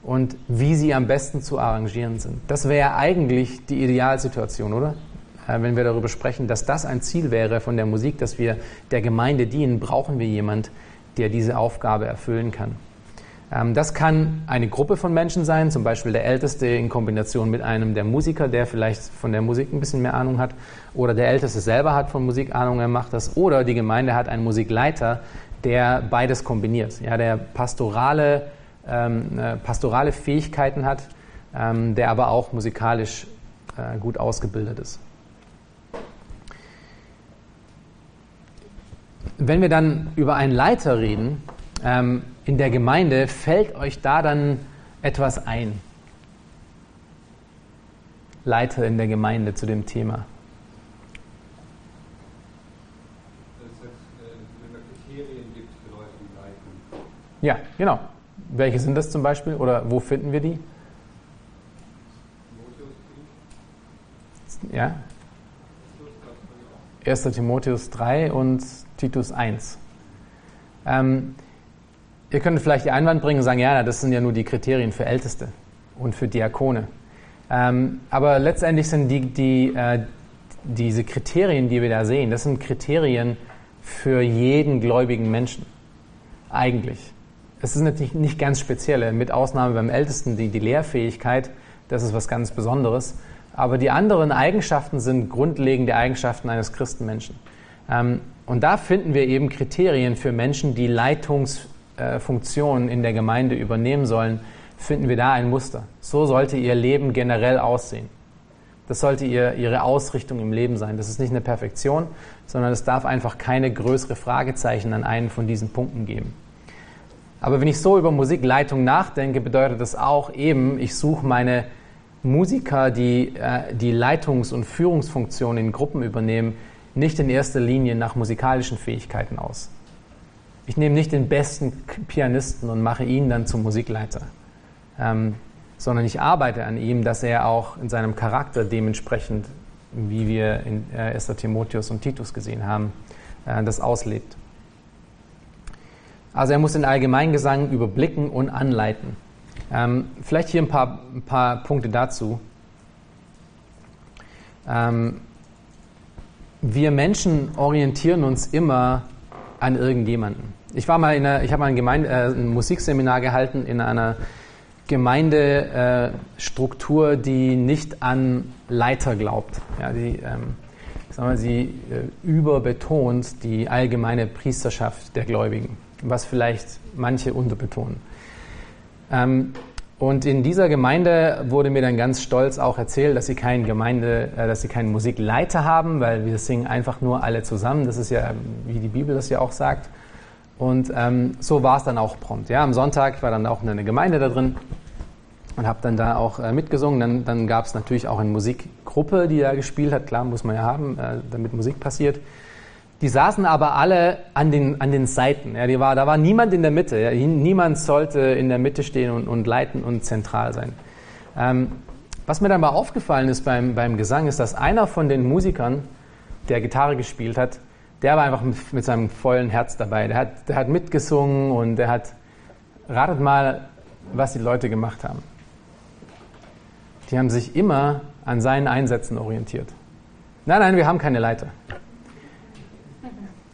und wie sie am besten zu arrangieren sind. Das wäre eigentlich die Idealsituation, oder? Äh, wenn wir darüber sprechen, dass das ein Ziel wäre von der Musik, dass wir der Gemeinde dienen, brauchen wir jemand, der diese Aufgabe erfüllen kann. Ähm, das kann eine Gruppe von Menschen sein, zum Beispiel der Älteste in Kombination mit einem der Musiker, der vielleicht von der Musik ein bisschen mehr Ahnung hat, oder der Älteste selber hat von Musik Ahnung, er macht das, oder die Gemeinde hat einen Musikleiter, der beides kombiniert, ja, der pastorale, ähm, äh, pastorale Fähigkeiten hat, ähm, der aber auch musikalisch äh, gut ausgebildet ist. Wenn wir dann über einen Leiter reden ähm, in der Gemeinde, fällt euch da dann etwas ein? Leiter in der Gemeinde zu dem Thema. Ja, genau. Welche sind das zum Beispiel oder wo finden wir die? Ja. 1. Timotheus 3 und Titus 1. Ähm, ihr könnt vielleicht die Einwand bringen und sagen, ja, das sind ja nur die Kriterien für Älteste und für Diakone. Ähm, aber letztendlich sind die, die, äh, diese Kriterien, die wir da sehen, das sind Kriterien für jeden gläubigen Menschen. Eigentlich. Es ist natürlich nicht ganz spezielle, mit Ausnahme beim Ältesten die, die Lehrfähigkeit, das ist was ganz Besonderes. Aber die anderen Eigenschaften sind grundlegende Eigenschaften eines Christenmenschen. Ähm, und da finden wir eben Kriterien für Menschen, die Leitungsfunktionen in der Gemeinde übernehmen sollen, finden wir da ein Muster. So sollte ihr Leben generell aussehen. Das sollte ihr, ihre Ausrichtung im Leben sein. Das ist nicht eine Perfektion, sondern es darf einfach keine größere Fragezeichen an einen von diesen Punkten geben. Aber wenn ich so über Musikleitung nachdenke, bedeutet das auch eben, ich suche meine Musiker, die äh, die Leitungs- und Führungsfunktionen in Gruppen übernehmen, nicht in erster Linie nach musikalischen Fähigkeiten aus. Ich nehme nicht den besten Pianisten und mache ihn dann zum Musikleiter, ähm, sondern ich arbeite an ihm, dass er auch in seinem Charakter dementsprechend, wie wir in äh, 1. Timotheus und Titus gesehen haben, äh, das auslebt. Also er muss den Allgemeingesang überblicken und anleiten. Ähm, vielleicht hier ein paar, ein paar Punkte dazu. Ähm, wir Menschen orientieren uns immer an irgendjemanden. Ich war mal in einer, ich habe mal ein, Gemeinde, äh, ein Musikseminar gehalten in einer Gemeindestruktur, äh, die nicht an Leiter glaubt. Ja, die, ähm, sagen wir, sie äh, überbetont die allgemeine Priesterschaft der Gläubigen, was vielleicht manche unterbetonen. Ähm, und in dieser Gemeinde wurde mir dann ganz stolz auch erzählt, dass sie keinen Gemeinde, äh, dass sie keinen Musikleiter haben, weil wir singen einfach nur alle zusammen. Das ist ja, wie die Bibel das ja auch sagt. Und ähm, so war es dann auch prompt. Ja, am Sonntag war dann auch eine Gemeinde da drin und habe dann da auch äh, mitgesungen. Dann, dann gab es natürlich auch eine Musikgruppe, die da gespielt hat. Klar, muss man ja haben, äh, damit Musik passiert. Die saßen aber alle an den, an den Seiten. Ja, die war, da war niemand in der Mitte. Ja. Niemand sollte in der Mitte stehen und, und leiten und zentral sein. Ähm, was mir dann mal aufgefallen ist beim, beim Gesang, ist, dass einer von den Musikern, der Gitarre gespielt hat, der war einfach mit, seinem vollen Herz dabei. Der hat, der hat mitgesungen und der hat, ratet mal, was die Leute gemacht haben. Die haben sich immer an seinen Einsätzen orientiert. Nein, nein, wir haben keine Leiter.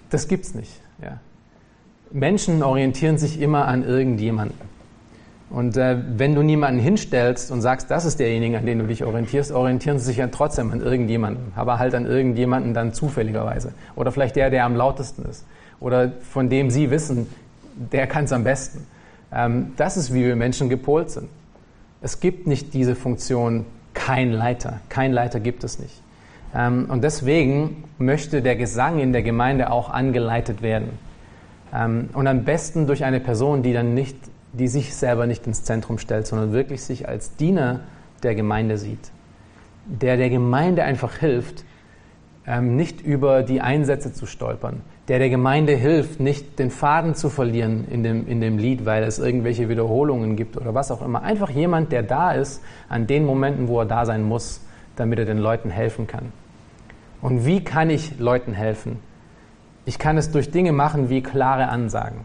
Das gibt's nicht. Ja. Menschen orientieren sich immer an irgendjemanden. Und äh, wenn du niemanden hinstellst und sagst, das ist derjenige, an den du dich orientierst, orientieren sie sich ja trotzdem an irgendjemanden, aber halt an irgendjemanden dann zufälligerweise. Oder vielleicht der, der am lautesten ist. Oder von dem sie wissen, der kann es am besten. Ähm, das ist, wie wir Menschen gepolt sind. Es gibt nicht diese Funktion, kein Leiter. Kein Leiter gibt es nicht. Ähm, und deswegen möchte der Gesang in der Gemeinde auch angeleitet werden. Ähm, und am besten durch eine Person, die dann nicht, die sich selber nicht ins Zentrum stellt, sondern wirklich sich als Diener der Gemeinde sieht. Der der Gemeinde einfach hilft, ähm, nicht über die Einsätze zu stolpern. Der der Gemeinde hilft, nicht den Faden zu verlieren in dem, in dem Lied, weil es irgendwelche Wiederholungen gibt oder was auch immer. Einfach jemand, der da ist an den Momenten, wo er da sein muss, damit er den Leuten helfen kann. Und wie kann ich Leuten helfen? Ich kann es durch Dinge machen wie klare Ansagen.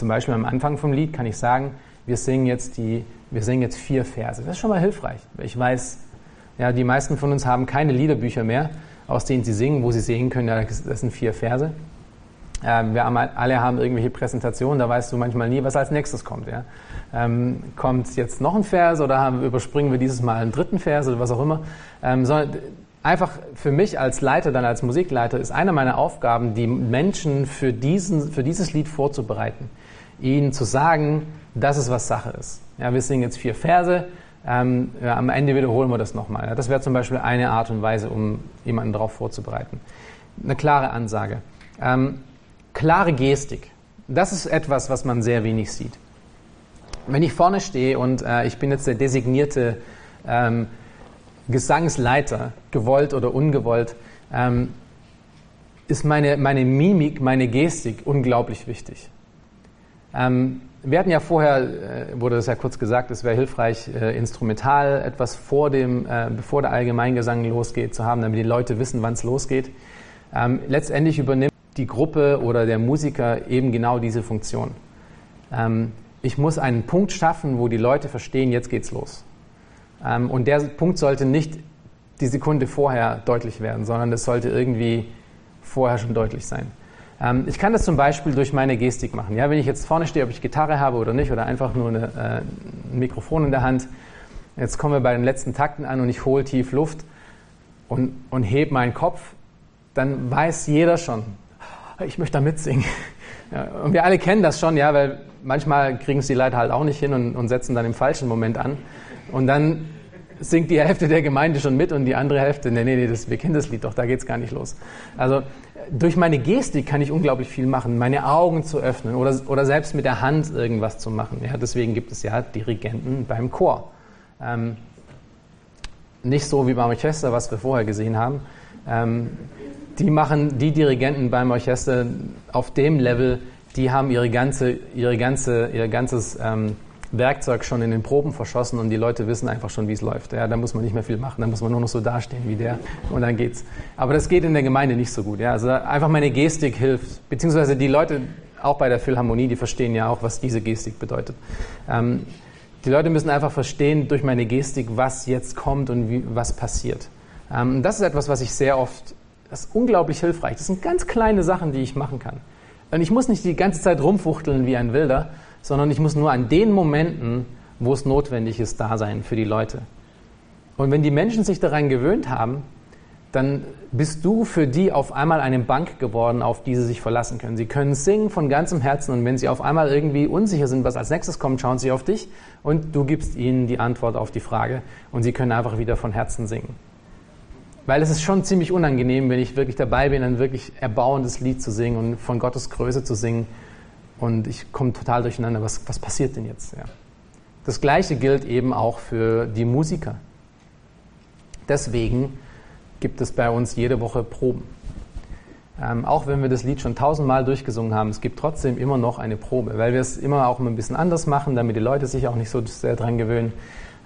Zum Beispiel am Anfang vom Lied kann ich sagen, wir singen jetzt, die, wir singen jetzt vier Verse. Das ist schon mal hilfreich. Ich weiß, ja, die meisten von uns haben keine Liederbücher mehr, aus denen sie singen, wo sie sehen können, ja, das sind vier Verse. Ähm, wir haben, alle haben irgendwelche Präsentationen, da weißt du manchmal nie, was als nächstes kommt. Ja? Ähm, kommt jetzt noch ein Vers oder haben, überspringen wir dieses Mal einen dritten Vers oder was auch immer. Ähm, sondern einfach für mich als Leiter, dann als Musikleiter, ist eine meiner Aufgaben, die Menschen für, diesen, für dieses Lied vorzubereiten. Ihnen zu sagen, dass es was Sache ist. Ja, wir singen jetzt vier Verse, ähm, ja, am Ende wiederholen wir das nochmal. Ja, das wäre zum Beispiel eine Art und Weise, um jemanden darauf vorzubereiten. Eine klare Ansage. Ähm, klare Gestik. Das ist etwas, was man sehr wenig sieht. Wenn ich vorne stehe und äh, ich bin jetzt der designierte ähm, Gesangsleiter, gewollt oder ungewollt, ähm, ist meine, meine Mimik, meine Gestik unglaublich wichtig. Ähm, wir hatten ja vorher, äh, wurde das ja kurz gesagt, es wäre hilfreich, äh, instrumental etwas vor dem, äh, bevor der Allgemeingesang losgeht, zu haben, damit die Leute wissen, wann es losgeht. Ähm, letztendlich übernimmt die Gruppe oder der Musiker eben genau diese Funktion. Ähm, ich muss einen Punkt schaffen, wo die Leute verstehen, jetzt geht's los. Ähm, und der Punkt sollte nicht die Sekunde vorher deutlich werden, sondern es sollte irgendwie vorher schon deutlich sein. Ähm, ich kann das zum Beispiel durch meine Gestik machen. Ja, wenn ich jetzt vorne stehe, ob ich Gitarre habe oder nicht, oder einfach nur eine, äh, ein Mikrofon in der Hand. Jetzt kommen wir bei den letzten Takten an und ich hole tief Luft und, und hebe meinen Kopf, dann weiß jeder schon, ich möchte da mitsingen. (laughs) Ja, und wir alle kennen das schon, ja, weil manchmal kriegen es die Leute halt auch nicht hin und, und setzen dann im falschen Moment an. Und dann singt die Hälfte der Gemeinde schon mit und die andere Hälfte, nee, nee, nee, das, wir kennen das Lied doch, da geht's gar nicht los. Also durch meine Gestik kann ich unglaublich viel machen, meine Augen zu öffnen oder, oder selbst mit der Hand irgendwas zu machen. Ja, deswegen gibt es ja Dirigenten beim Chor. Ähm, nicht so wie beim Orchester, was wir vorher gesehen haben. Ähm, die machen die Dirigenten beim Orchester auf dem Level, die haben ihre ganze, ihre ganze, ihr ganzes ähm, Werkzeug schon in den Proben verschossen und die Leute wissen einfach schon, wie es läuft. Ja, da muss man nicht mehr viel machen, da muss man nur noch so dastehen wie der und dann geht's. Aber das geht in der Gemeinde nicht so gut. Ja, also einfach meine Gestik hilft, beziehungsweise die Leute auch bei der Philharmonie, die verstehen ja auch, was diese Gestik bedeutet. Ähm, die Leute müssen einfach verstehen durch meine Gestik, was jetzt kommt und wie, was passiert. Ähm, das ist etwas, was ich sehr oft Das ist unglaublich hilfreich. Das sind ganz kleine Sachen, die ich machen kann. Und ich muss nicht die ganze Zeit rumfuchteln wie ein Wilder, sondern ich muss nur an den Momenten, wo es notwendig ist, da sein für die Leute. Und wenn die Menschen sich daran gewöhnt haben, dann bist du für die auf einmal eine Bank geworden, auf die sie sich verlassen können. Sie können singen von ganzem Herzen und wenn sie auf einmal irgendwie unsicher sind, was als nächstes kommt, schauen sie auf dich und du gibst ihnen die Antwort auf die Frage und sie können einfach wieder von Herzen singen. Weil es ist schon ziemlich unangenehm, wenn ich wirklich dabei bin, ein wirklich erbauendes Lied zu singen und von Gottes Größe zu singen und ich komme total durcheinander. Was, was passiert denn jetzt? Ja. Das Gleiche gilt eben auch für die Musiker. Deswegen gibt es bei uns jede Woche Proben. Ähm, auch wenn wir das Lied schon tausendmal durchgesungen haben, es gibt trotzdem immer noch eine Probe, weil wir es immer auch ein bisschen anders machen, damit die Leute sich auch nicht so sehr dran gewöhnen.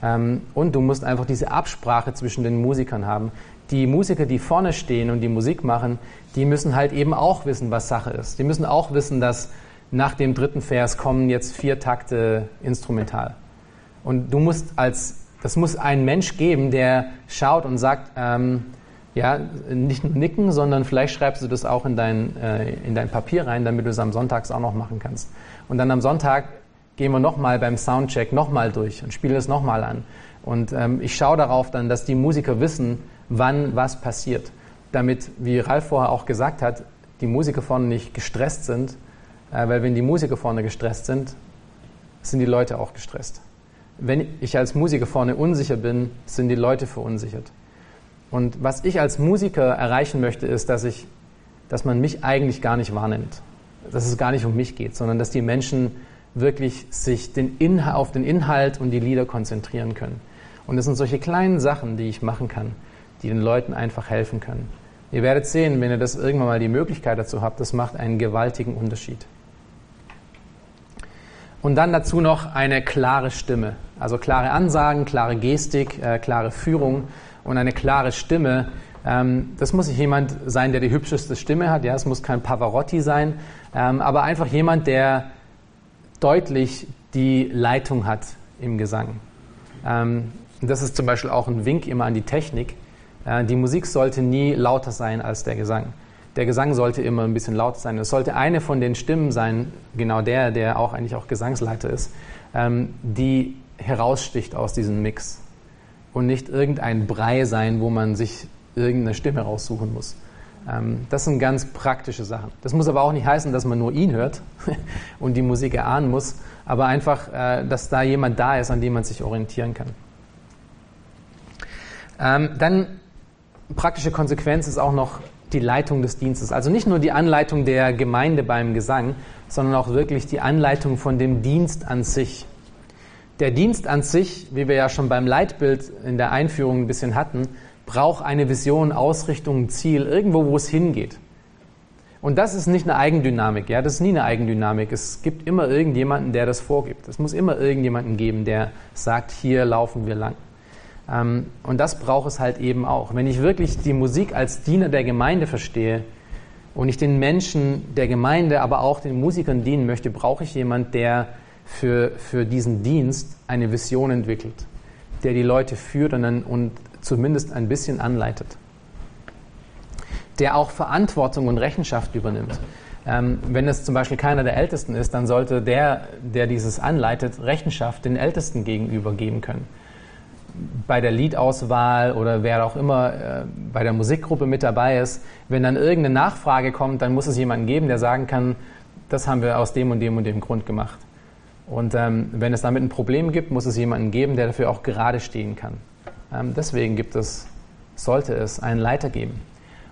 Ähm, und du musst einfach diese Absprache zwischen den Musikern haben. Die Musiker, die vorne stehen und die Musik machen, die müssen halt eben auch wissen, was Sache ist. Die müssen auch wissen, dass nach dem dritten Vers kommen jetzt vier Takte instrumental. Und du musst als, das muss ein Mensch geben, der schaut und sagt, ähm, ja, nicht nur nicken, sondern vielleicht schreibst du das auch in dein, äh, in dein Papier rein, damit du es am Sonntag auch noch machen kannst. Und dann am Sonntag gehen wir nochmal beim Soundcheck nochmal durch und spielen es nochmal an. Und ähm, ich schaue darauf dann, dass die Musiker wissen, wann was passiert. Damit, wie Ralf vorher auch gesagt hat, die Musiker vorne nicht gestresst sind, weil wenn die Musiker vorne gestresst sind, sind die Leute auch gestresst. Wenn ich als Musiker vorne unsicher bin, sind die Leute verunsichert. Und was ich als Musiker erreichen möchte, ist, dass, ich, dass man mich eigentlich gar nicht wahrnimmt. Dass es gar nicht um mich geht, sondern dass die Menschen wirklich sich den auf den Inhalt und die Lieder konzentrieren können. Und das sind solche kleinen Sachen, die ich machen kann, die den Leuten einfach helfen können. Ihr werdet sehen, wenn ihr das irgendwann mal die Möglichkeit dazu habt, das macht einen gewaltigen Unterschied. Und dann dazu noch eine klare Stimme, also klare Ansagen, klare Gestik, äh, klare Führung und eine klare Stimme. Ähm, das muss nicht jemand sein, der die hübscheste Stimme hat. Ja, es muss kein Pavarotti sein, ähm, aber einfach jemand, der deutlich die Leitung hat im Gesang. Ähm, das ist zum Beispiel auch ein Wink immer an die Technik. Äh, die Musik sollte nie lauter sein als der Gesang. Der Gesang sollte immer ein bisschen lauter sein. Es sollte eine von den Stimmen sein, genau der, der auch eigentlich auch Gesangsleiter ist, ähm, die heraussticht aus diesem Mix und nicht irgendein Brei sein, wo man sich irgendeine Stimme raussuchen muss. Ähm, das sind ganz praktische Sachen. Das muss aber auch nicht heißen, dass man nur ihn hört (laughs) und die Musik erahnen muss, aber einfach, äh, dass da jemand da ist, an dem man sich orientieren kann. Ähm, dann praktische Konsequenz ist auch noch die Leitung des Dienstes. Also nicht nur die Anleitung der Gemeinde beim Gesang, sondern auch wirklich die Anleitung von dem Dienst an sich. Der Dienst an sich, wie wir ja schon beim Leitbild in der Einführung ein bisschen hatten, braucht eine Vision, Ausrichtung, Ziel, irgendwo, wo es hingeht. Und das ist nicht eine Eigendynamik, ja, das ist nie eine Eigendynamik. Es gibt immer irgendjemanden, der das vorgibt. Es muss immer irgendjemanden geben, der sagt, hier laufen wir lang. Ähm, und das braucht es halt eben auch. Wenn ich wirklich die Musik als Diener der Gemeinde verstehe und ich den Menschen der Gemeinde, aber auch den Musikern dienen möchte, brauche ich jemanden, der für, für diesen Dienst eine Vision entwickelt, der die Leute führt und, und zumindest ein bisschen anleitet, der auch Verantwortung und Rechenschaft übernimmt. Ähm, wenn es zum Beispiel keiner der Ältesten ist, dann sollte der, der dieses anleitet, Rechenschaft den Ältesten gegenüber geben können. Bei der Liedauswahl oder wer auch immer äh, bei der Musikgruppe mit dabei ist, wenn dann irgendeine Nachfrage kommt, dann muss es jemanden geben, der sagen kann, das haben wir aus dem und dem und dem Grund gemacht. Und ähm, wenn es damit ein Problem gibt, muss es jemanden geben, der dafür auch gerade stehen kann. Ähm, deswegen gibt es, sollte es einen Leiter geben.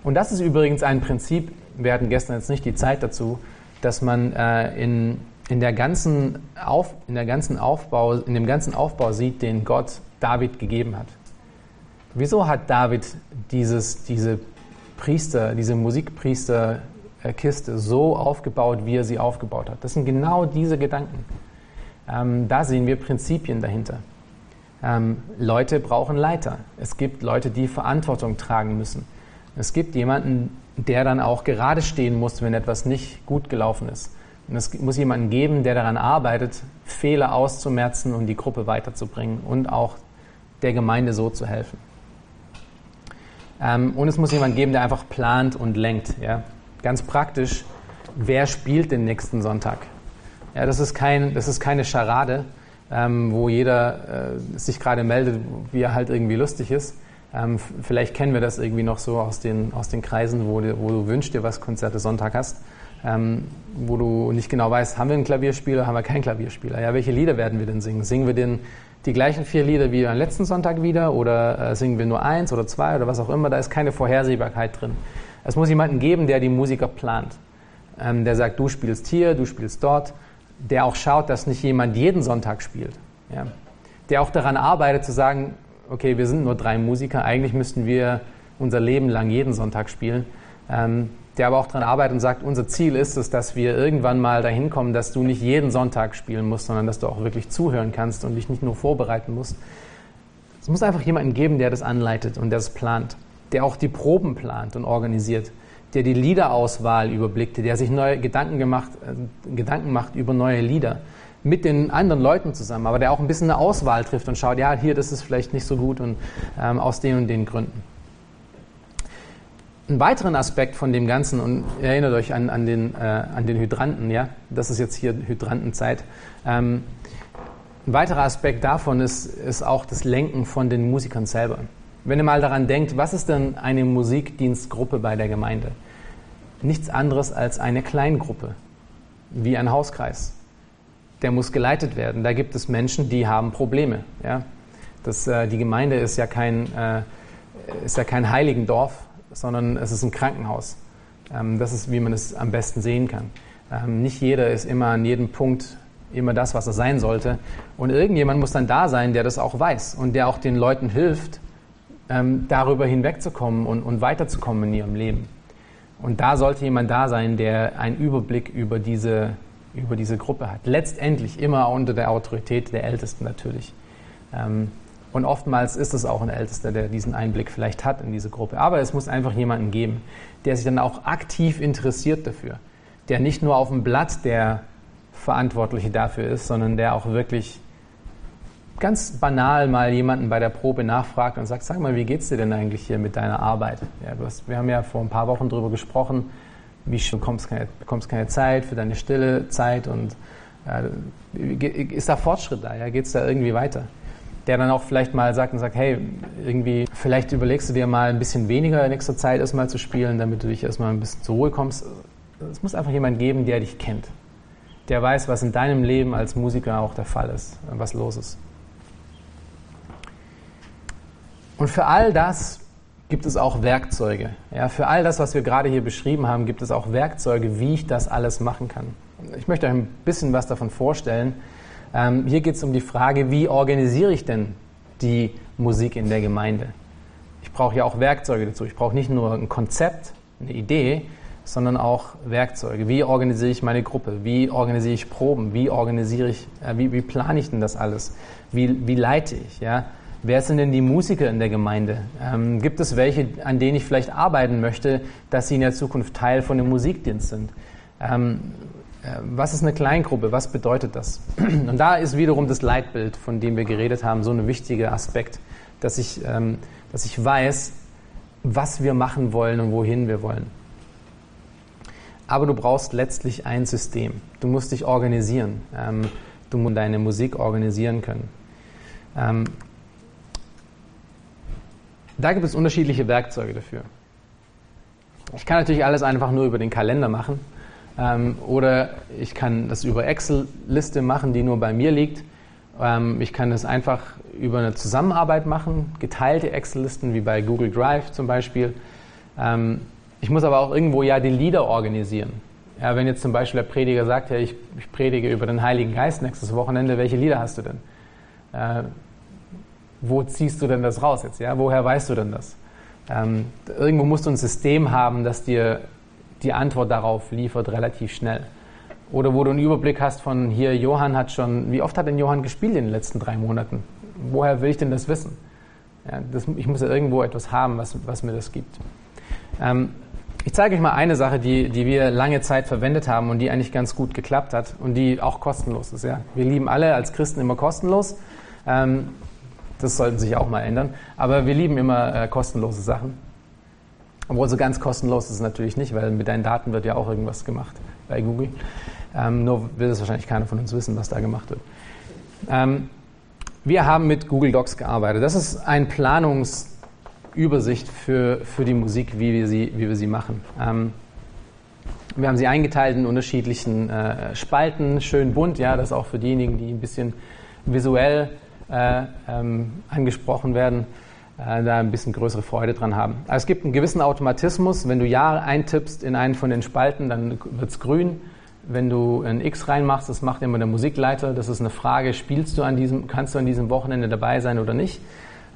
Und das ist übrigens ein Prinzip, wir hatten gestern jetzt nicht die Zeit dazu, dass man äh, in, in, der ganzen Auf, in, der ganzen Aufbau, in dem ganzen Aufbau sieht, den Gott David gegeben hat. Wieso hat David dieses, diese Priester, diese Musikpriesterkiste so aufgebaut, wie er sie aufgebaut hat? Das sind genau diese Gedanken. Ähm, da sehen wir Prinzipien dahinter. Ähm, Leute brauchen Leiter. Es gibt Leute, die Verantwortung tragen müssen. Es gibt jemanden, der dann auch gerade stehen muss, wenn etwas nicht gut gelaufen ist. Und es muss jemanden geben, der daran arbeitet, Fehler auszumerzen und die Gruppe weiterzubringen und auch der Gemeinde so zu helfen. Ähm, und es muss jemand geben, der einfach plant und lenkt. Ja? Ganz praktisch, wer spielt den nächsten Sonntag? Ja, das, ist kein, das ist keine Scharade, ähm, wo jeder äh, sich gerade meldet, wie er halt irgendwie lustig ist. Ähm, vielleicht kennen wir das irgendwie noch so aus den, aus den Kreisen, wo, wo du wünschst dir was Konzerte Sonntag hast, ähm, wo du nicht genau weißt, haben wir einen Klavierspieler, haben wir keinen Klavierspieler. Ja, welche Lieder werden wir denn singen? Singen wir den, die gleichen vier Lieder wie am letzten Sonntag wieder oder äh, singen wir nur eins oder zwei oder was auch immer? Da ist keine Vorhersehbarkeit drin. Es muss jemanden geben, der die Musiker plant. Ähm, der sagt, du spielst hier, du spielst dort der auch schaut, dass nicht jemand jeden Sonntag spielt. Ja. Der auch daran arbeitet zu sagen, okay, wir sind nur drei Musiker, eigentlich müssten wir unser Leben lang jeden Sonntag spielen. Ähm, der aber auch daran arbeitet und sagt, unser Ziel ist es, dass wir irgendwann mal dahin kommen, dass du nicht jeden Sonntag spielen musst, sondern dass du auch wirklich zuhören kannst und dich nicht nur vorbereiten musst. Es muss einfach jemanden geben, der das anleitet und der das plant, der auch die Proben plant und organisiert der die Liederauswahl überblickte, der sich neue Gedanken, gemacht, äh, Gedanken macht über neue Lieder mit den anderen Leuten zusammen, aber der auch ein bisschen eine Auswahl trifft und schaut, ja, hier, das ist vielleicht nicht so gut und ähm, aus den und den Gründen. Ein weiteren Aspekt von dem Ganzen, und erinnert euch an, an, den, äh, an den Hydranten, ja, das ist jetzt hier Hydrantenzeit. Ähm, ein weiterer Aspekt davon ist, ist auch das Lenken von den Musikern selber. Wenn ihr mal daran denkt, was ist denn eine Musikdienstgruppe bei der Gemeinde? Nichts anderes als eine Kleingruppe, wie ein Hauskreis. Der muss geleitet werden. Da gibt es Menschen, die haben Probleme. Ja? Das, äh, die Gemeinde ist ja, kein, äh, ist ja kein Heiligendorf, sondern es ist ein Krankenhaus. Ähm, das ist, wie man es am besten sehen kann. Ähm, nicht jeder ist immer an jedem Punkt immer das, was er sein sollte. Und irgendjemand muss dann da sein, der das auch weiß und der auch den Leuten hilft, ähm, darüber hinwegzukommen und, weiterzukommen in ihrem Leben. Und da sollte jemand da sein, der einen Überblick über diese, über diese Gruppe hat. Letztendlich immer unter der Autorität der Ältesten natürlich. Und oftmals ist es auch ein Ältester, der diesen Einblick vielleicht hat in diese Gruppe. Aber es muss einfach jemanden geben, der sich dann auch aktiv interessiert dafür. Der nicht nur auf dem Blatt der Verantwortliche dafür ist, sondern der auch wirklich ganz banal mal jemanden bei der Probe nachfragt und sagt, sag mal, wie geht's dir denn eigentlich hier mit deiner Arbeit? Ja, hast, wir haben ja vor ein paar Wochen darüber gesprochen, wie du bekommst keine, bekommst keine Zeit für deine stille Zeit und ja, ist da Fortschritt da? Ja, geht's da irgendwie weiter? Der dann auch vielleicht mal sagt und sagt, hey, irgendwie, vielleicht überlegst du dir mal ein bisschen weniger in nächster Zeit erstmal zu spielen, damit du dich erstmal ein bisschen zur Ruhe kommst. Es muss einfach jemand geben, der dich kennt. Der weiß, was in deinem Leben als Musiker auch der Fall ist, was los ist. Und für all das gibt es auch Werkzeuge. Ja, für all das, was wir gerade hier beschrieben haben, gibt es auch Werkzeuge, wie ich das alles machen kann. Ich möchte euch ein bisschen was davon vorstellen. Ähm, hier geht es um die Frage, wie organisiere ich denn die Musik in der Gemeinde? Ich brauche ja auch Werkzeuge dazu. Ich brauche nicht nur ein Konzept, eine Idee, sondern auch Werkzeuge. Wie organisiere ich meine Gruppe? Wie organisiere ich Proben? Wie organisiere ich, äh, wie, wie plane ich denn das alles? Wie, wie leite ich? Ja? Wer sind denn die Musiker in der Gemeinde? Ähm, gibt es welche, an denen ich vielleicht arbeiten möchte, dass sie in der Zukunft Teil von dem Musikdienst sind? Ähm, äh, was ist eine Kleingruppe? Was bedeutet das? (clears throat) Und da ist wiederum das Leitbild, von dem wir geredet haben, so ein wichtiger Aspekt, dass ich, ähm, dass ich weiß, was wir machen wollen und wohin wir wollen. Aber du brauchst letztlich ein System. Du musst dich organisieren. Ähm, du musst deine Musik organisieren können. Ähm, da gibt es unterschiedliche Werkzeuge dafür. Ich kann natürlich alles einfach nur über den Kalender machen ähm, oder ich kann das über Excel-Liste machen, die nur bei mir liegt. Ähm, ich kann es einfach über eine Zusammenarbeit machen, geteilte Excel-Listen wie bei Google Drive zum Beispiel. Ähm, ich muss aber auch irgendwo ja die Lieder organisieren. Ja, wenn jetzt zum Beispiel der Prediger sagt, ja, ich, ich predige über den Heiligen Geist nächstes Wochenende, welche Lieder hast du denn? Äh, wo ziehst du denn das raus jetzt? Ja? Woher weißt du denn das? Ähm, irgendwo musst du ein System haben, das dir die Antwort darauf liefert relativ schnell. Oder wo du einen Überblick hast von hier, Johann hat schon, wie oft hat denn Johann gespielt in den letzten drei Monaten? Woher will ich denn das wissen? Ja, das, ich muss ja irgendwo etwas haben, was, was mir das gibt. Ähm, ich zeige euch mal eine Sache, die, die wir lange Zeit verwendet haben und die eigentlich ganz gut geklappt hat und die auch kostenlos ist. Ja? Wir lieben alle als Christen immer kostenlos. Ähm, das sollten sich auch mal ändern. Aber wir lieben immer äh, kostenlose Sachen. Obwohl so ganz kostenlos ist es natürlich nicht, weil mit deinen Daten wird ja auch irgendwas gemacht bei Google. Ähm, nur will es wahrscheinlich keiner von uns wissen, was da gemacht wird. Ähm, wir haben mit Google Docs gearbeitet. Das ist eine Planungsübersicht für, für die Musik, wie wir sie, wie wir sie machen. Ähm, wir haben sie eingeteilt in unterschiedlichen äh, Spalten, schön bunt, ja, das ist auch für diejenigen, die ein bisschen visuell äh, ähm, angesprochen werden, da ein bisschen größere Freude dran haben. Also es gibt einen gewissen Automatismus. Wenn du Ja eintippst in einen von den Spalten, dann wird es grün. Wenn du ein X reinmachst, das macht immer der Musikleiter. Das ist eine Frage, spielst du an diesem, kannst du an diesem Wochenende dabei sein oder nicht?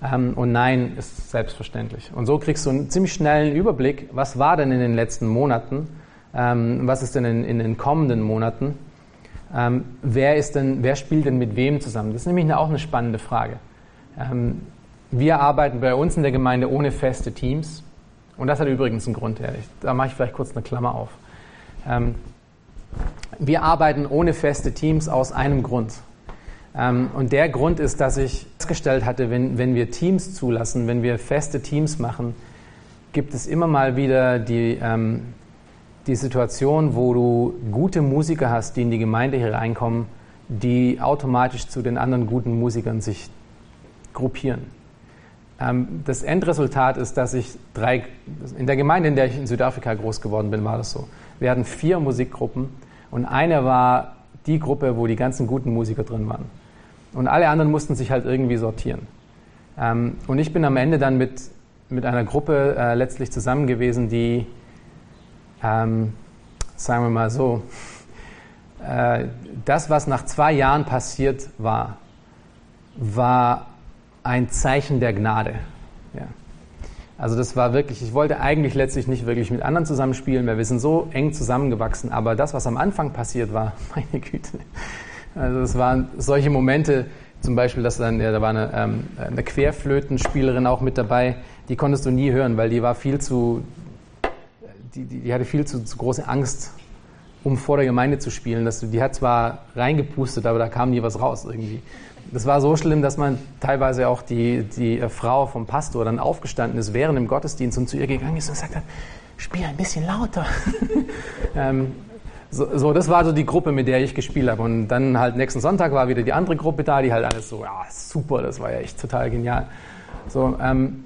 Ähm, und Nein ist selbstverständlich. Und so kriegst du einen ziemlich schnellen Überblick, was war denn in den letzten Monaten ähm, was ist denn in, in den kommenden Monaten? Ähm, wer, ist denn, wer spielt denn mit wem zusammen? Das ist nämlich auch eine spannende Frage. Wir arbeiten bei uns in der Gemeinde ohne feste Teams. Und das hat übrigens einen Grund. Ja. Da mache ich vielleicht kurz eine Klammer auf. Ähm, wir arbeiten ohne feste Teams aus einem Grund. Ähm, und der Grund ist, dass ich festgestellt hatte, wenn, wenn wir Teams zulassen, wenn wir feste Teams machen, gibt es immer mal wieder die, ähm, die Situation, wo du gute Musiker hast, die in die Gemeinde hier reinkommen, die automatisch zu den anderen guten Musikern sich gruppieren. Ähm, das Endresultat ist, dass ich drei, in der Gemeinde, in der ich in Südafrika groß geworden bin, war das so. Wir hatten vier Musikgruppen und eine war die Gruppe, wo die ganzen guten Musiker drin waren. Und alle anderen mussten sich halt irgendwie sortieren. Ähm, und ich bin am Ende dann mit, mit einer Gruppe äh, letztlich zusammen gewesen, die ähm, sagen wir mal so, äh, das, was nach zwei Jahren passiert war, war ein Zeichen der Gnade. Ja. Also das war wirklich, ich wollte eigentlich letztlich nicht wirklich mit anderen zusammenspielen, weil wir sind so eng zusammengewachsen, aber das, was am Anfang passiert war, (laughs) meine Güte. Also es waren solche Momente, zum Beispiel, dass dann, ja, da war eine, ähm, eine Querflötenspielerin auch mit dabei, die konntest du nie hören, weil die war viel zu, die, die, die hatte viel zu, zu, große Angst, um vor der Gemeinde zu spielen. Dass du, die hat zwar reingepustet, aber da kam nie was raus irgendwie. Das war so schlimm, dass man teilweise auch die, die Frau vom Pastor dann aufgestanden ist während dem Gottesdienst und zu ihr gegangen ist und gesagt hat, spiel ein bisschen lauter. (laughs) ähm, so, so, das war so die Gruppe, mit der ich gespielt habe. Und dann halt nächsten Sonntag war wieder die andere Gruppe da, die halt alles so, ja, super, das war ja echt total genial. So, ähm,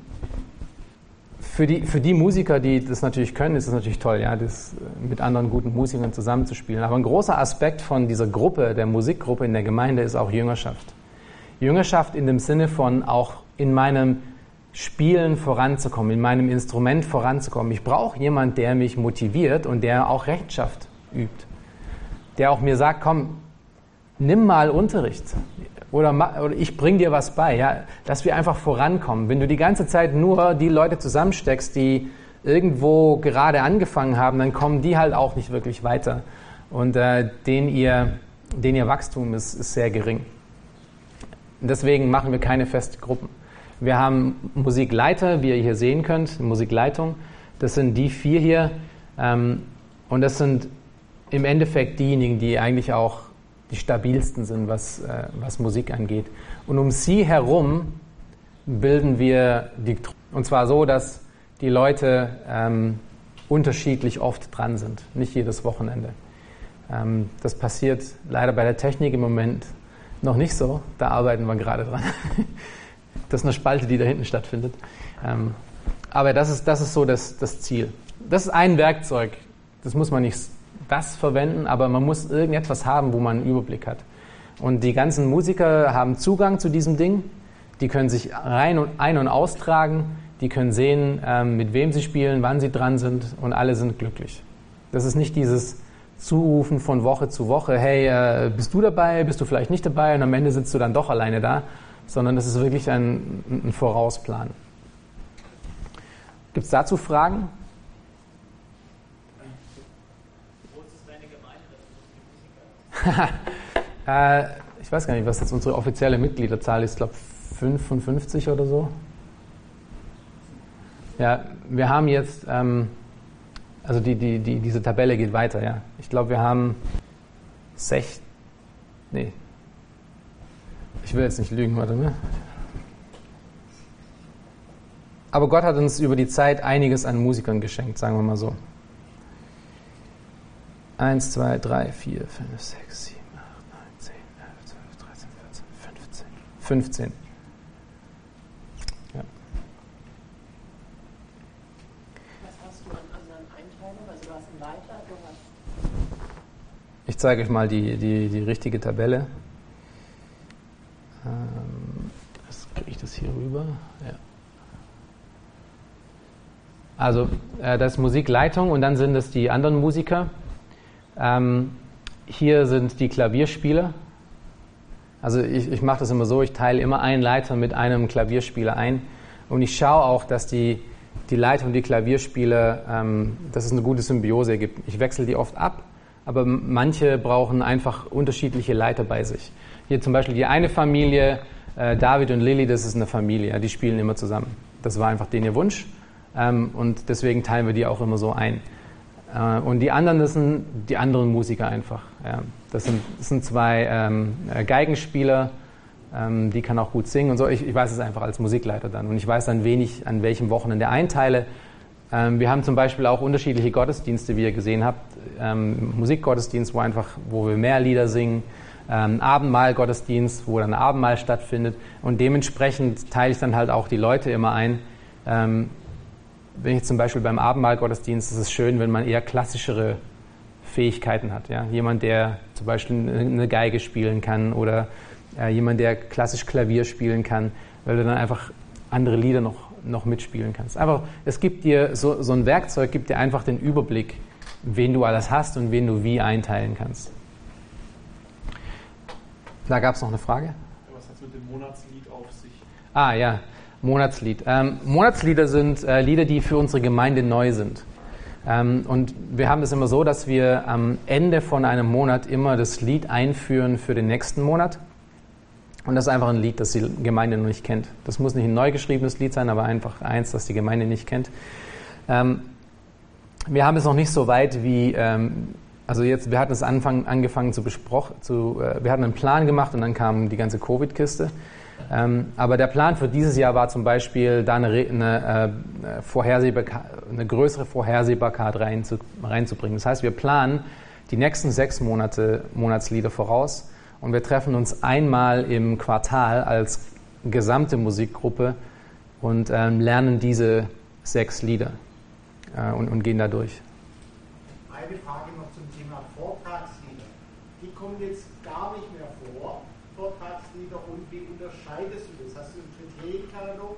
für die, für die Musiker, die das natürlich können, ist es natürlich toll, ja, das äh, mit anderen guten Musikern zusammenzuspielen. Aber ein großer Aspekt von dieser Gruppe, der Musikgruppe in der Gemeinde, ist auch Jüngerschaft. Jüngerschaft in dem Sinne von auch in meinem Spielen voranzukommen, in meinem Instrument voranzukommen. Ich brauche jemanden, der mich motiviert und der auch Rechtschaft übt. Der auch mir sagt, komm, nimm mal Unterricht. Oder, oder ich bring dir was bei, ja, dass wir einfach vorankommen. Wenn du die ganze Zeit nur die Leute zusammensteckst, die irgendwo gerade angefangen haben, dann kommen die halt auch nicht wirklich weiter. Und äh, den, ihr, ihr Wachstum ist, ist sehr gering. Deswegen machen wir keine festen Gruppen. Wir haben Musikleiter, wie ihr hier sehen könnt, Musikleitung. Das sind die vier hier. Ähm, und das sind im Endeffekt diejenigen, die eigentlich auch die stabilsten sind, was, äh, was Musik angeht. Und um sie herum bilden wir die, und zwar so, dass die Leute ähm, unterschiedlich oft dran sind, nicht jedes Wochenende. Ähm, das passiert leider bei der Technik im Moment noch nicht so, da arbeiten wir gerade dran. (laughs) das ist eine Spalte, die da hinten stattfindet. Ähm, aber das ist, das ist so das, das Ziel. Das ist ein Werkzeug, das muss man nicht das verwenden, aber man muss irgendetwas haben, wo man einen Überblick hat. Und die ganzen Musiker haben Zugang zu diesem Ding, die können sich rein und ein- und austragen, die können sehen, ähm, mit wem sie spielen, wann sie dran sind und alle sind glücklich. Das ist nicht dieses Zurufen von Woche zu Woche, hey, äh, bist du dabei, bist du vielleicht nicht dabei und am Ende sitzt du dann doch alleine da, sondern das ist wirklich ein, ein Vorausplan. Gibt es dazu Fragen? (laughs) äh, ich weiß gar nicht, was jetzt unsere offizielle Mitgliederzahl ist. Ich glaube 55 oder so. Ja, wir haben jetzt, ähm, also die, die, die, diese Tabelle geht weiter, ja. Ich glaube, wir haben sech, nee, ich will jetzt nicht lügen, warte mal. aber Gott hat uns über die Zeit einiges an Musikern geschenkt, sagen wir mal so. 1, 2, 3, 4, 5, 6, 7, 8, 9, 10, 11, 12, 13, 14, 15. 15. Ja. Was hast du an anderen Einteilungen? Also du hast einen Leiter, du hast Ich zeige euch mal die, die, die richtige Tabelle. Ähm, kriege ich das hier rüber. Ja. Also äh, das ist Musikleitung und dann sind es die anderen Musiker. Ähm, hier sind die Klavierspieler. Also ich, ich mache das immer so, ich teile immer einen Leiter mit einem Klavierspieler ein und ich schaue auch, dass die, die Leiter und die Klavierspieler, ähm, dass es eine gute Symbiose gibt. Ich wechsle die oft ab, aber manche brauchen einfach unterschiedliche Leiter bei sich. Hier zum Beispiel die eine Familie, äh, David und Lilly, das ist eine Familie, die spielen immer zusammen. Das war einfach den ihr Wunsch ähm, und deswegen teilen wir die auch immer so ein. Äh, und die anderen, das sind die anderen Musiker einfach. Ja. Das, sind, das sind zwei ähm, äh, Geigenspieler, ähm, die kann auch gut singen und so. Ich, ich weiß es einfach als Musikleiter dann. Und ich weiß dann wenig, an welchem Wochenende einteile. Ähm, wir haben zum Beispiel auch unterschiedliche Gottesdienste, wie ihr gesehen habt. Ähm, Musikgottesdienst, wo einfach, wo wir mehr Lieder singen. Ähm, Abendmahlgottesdienst, wo dann Abendmahl stattfindet. Und dementsprechend teile ich dann halt auch die Leute immer ein. Wenn ich zum Beispiel beim Abendmahlgottesdienst, ist es schön, wenn man eher klassischere Fähigkeiten hat. Ja? Jemand, der zum Beispiel eine Geige spielen kann oder äh, jemand, der klassisch Klavier spielen kann, weil du dann einfach andere Lieder noch, noch mitspielen kannst. Einfach, es gibt dir so, so ein Werkzeug, gibt dir einfach den Überblick, wen du alles hast und wen du wie einteilen kannst. Da gab es noch eine Frage? Was hat es mit dem Monatslied auf sich? Ah ja, Monatslied. Ähm, Monatslieder sind äh, Lieder, die für unsere Gemeinde neu sind. Ähm, und wir haben es immer so, dass wir am Ende von einem Monat immer das Lied einführen für den nächsten Monat. Und das ist einfach ein Lied, das die Gemeinde noch nicht kennt. Das muss nicht ein neu geschriebenes Lied sein, aber einfach eins, das die Gemeinde nicht kennt. Ähm, wir haben es noch nicht so weit wie, ähm, also jetzt, wir hatten es Anfang, angefangen zu besprochen, zu, äh, wir hatten einen Plan gemacht und dann kam die ganze Covid-Kiste. Ähm, aber der Plan für dieses Jahr war zum Beispiel, da eine, eine, äh, Vorhersehbar, eine größere Vorhersehbarkeit reinzu, reinzubringen. Das heißt, wir planen die nächsten sechs Monate Monatslieder voraus und wir treffen uns einmal im Quartal als gesamte Musikgruppe und ähm, lernen diese sechs Lieder äh, und, und gehen da durch. Eine Frage noch zum Thema Vortragslieder. Die kommen jetzt gar nicht mehr vor, Vortragslieder, und wie unterscheidest du das? Hast du einen Kriterienkatalog?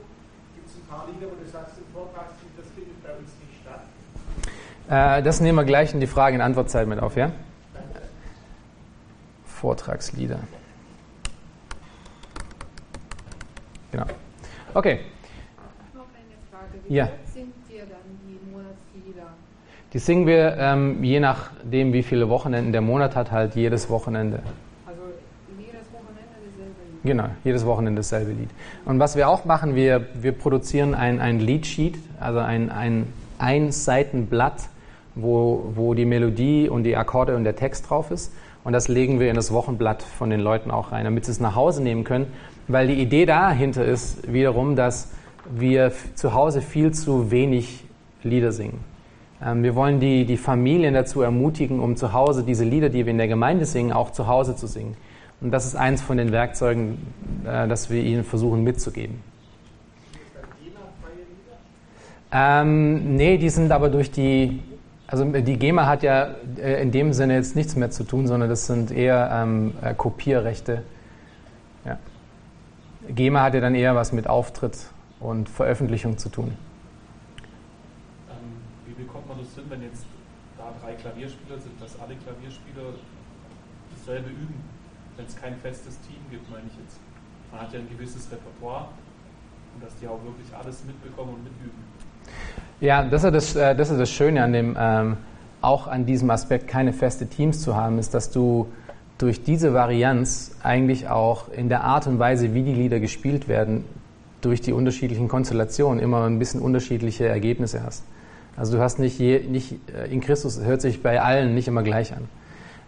Gibt es ein paar Lieder, wo du sagst, ein Vortragslied, das findet bei uns nicht statt? Äh, das nehmen wir gleich in die Frage- und Antwortzeit mit auf, ja? Vortragslieder. Genau. Okay, Noch eine Frage. Wie Ja. singt ihr dann die Monatslieder? die singen wir ähm, je nachdem, wie viele Wochenenden der Monat hat, halt jedes Wochenende. Also jedes Wochenende dasselbe Lied. Genau, jedes Wochenende dasselbe Lied. Und was wir auch machen, wir, wir produzieren ein, ein Leadsheet, also ein, ein Einseitenblatt, wo, wo die Melodie und die Akkorde und der Text drauf ist. Und das legen wir in das Wochenblatt von den Leuten auch rein, damit sie es nach Hause nehmen können. Weil die Idee dahinter ist wiederum, dass wir zu Hause viel zu wenig Lieder singen. Ähm, wir wollen die, die Familien dazu ermutigen, um zu Hause diese Lieder, die wir in der Gemeinde singen, auch zu Hause zu singen. Und das ist eins von den Werkzeugen, äh, das wir ihnen versuchen mitzugeben. Ähm, nee, die sind aber durch die, also die GEMA hat ja äh, in dem Sinne jetzt nichts mehr zu tun, sondern das sind eher ähm, äh, Kopierrechte. Ja. GEMA hat ja dann eher was mit Auftritt und Veröffentlichung zu tun. Ähm, wie bekommt man das hin, wenn jetzt da drei Klavierspieler sind, dass alle Klavierspieler dasselbe üben, wenn es kein festes Team gibt, meine ich jetzt. Man hat ja ein gewisses Repertoire und dass die auch wirklich alles mitbekommen und mitüben. Ja, das ist das, äh, das, ist das Schöne an dem, ähm, auch an diesem Aspekt, keine feste Teams zu haben, ist, dass du durch diese Varianz eigentlich auch in der Art und Weise, wie die Lieder gespielt werden, durch die unterschiedlichen Konstellationen immer ein bisschen unterschiedliche Ergebnisse hast. Also du hast nicht, je, nicht äh, in Christus hört sich bei allen nicht immer gleich an.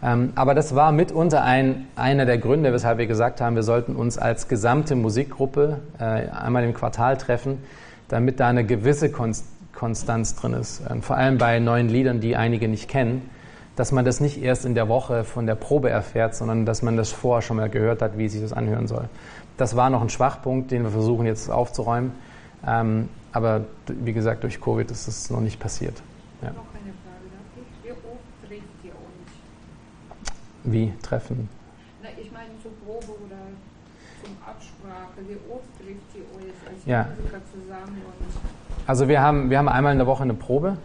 Ähm, aber das war mitunter ein, einer der Gründe, weshalb wir gesagt haben, wir sollten uns als gesamte Musikgruppe äh, einmal im Quartal treffen, damit da eine gewisse Konstanz drin ist. Und vor allem bei neuen Liedern, die einige nicht kennen, dass man das nicht erst in der Woche von der Probe erfährt, sondern dass man das vorher schon mal gehört hat, wie sich das anhören soll. Das war noch ein Schwachpunkt, den wir versuchen jetzt aufzuräumen. Ähm, aber wie gesagt, durch Covid ist es noch nicht passiert. Ja. Wie treffen? Na, ich meine zur Probe oder zum Absprache. Wie oft trifft ihr Ja. Also wir haben, wir haben einmal in der Woche eine Probe,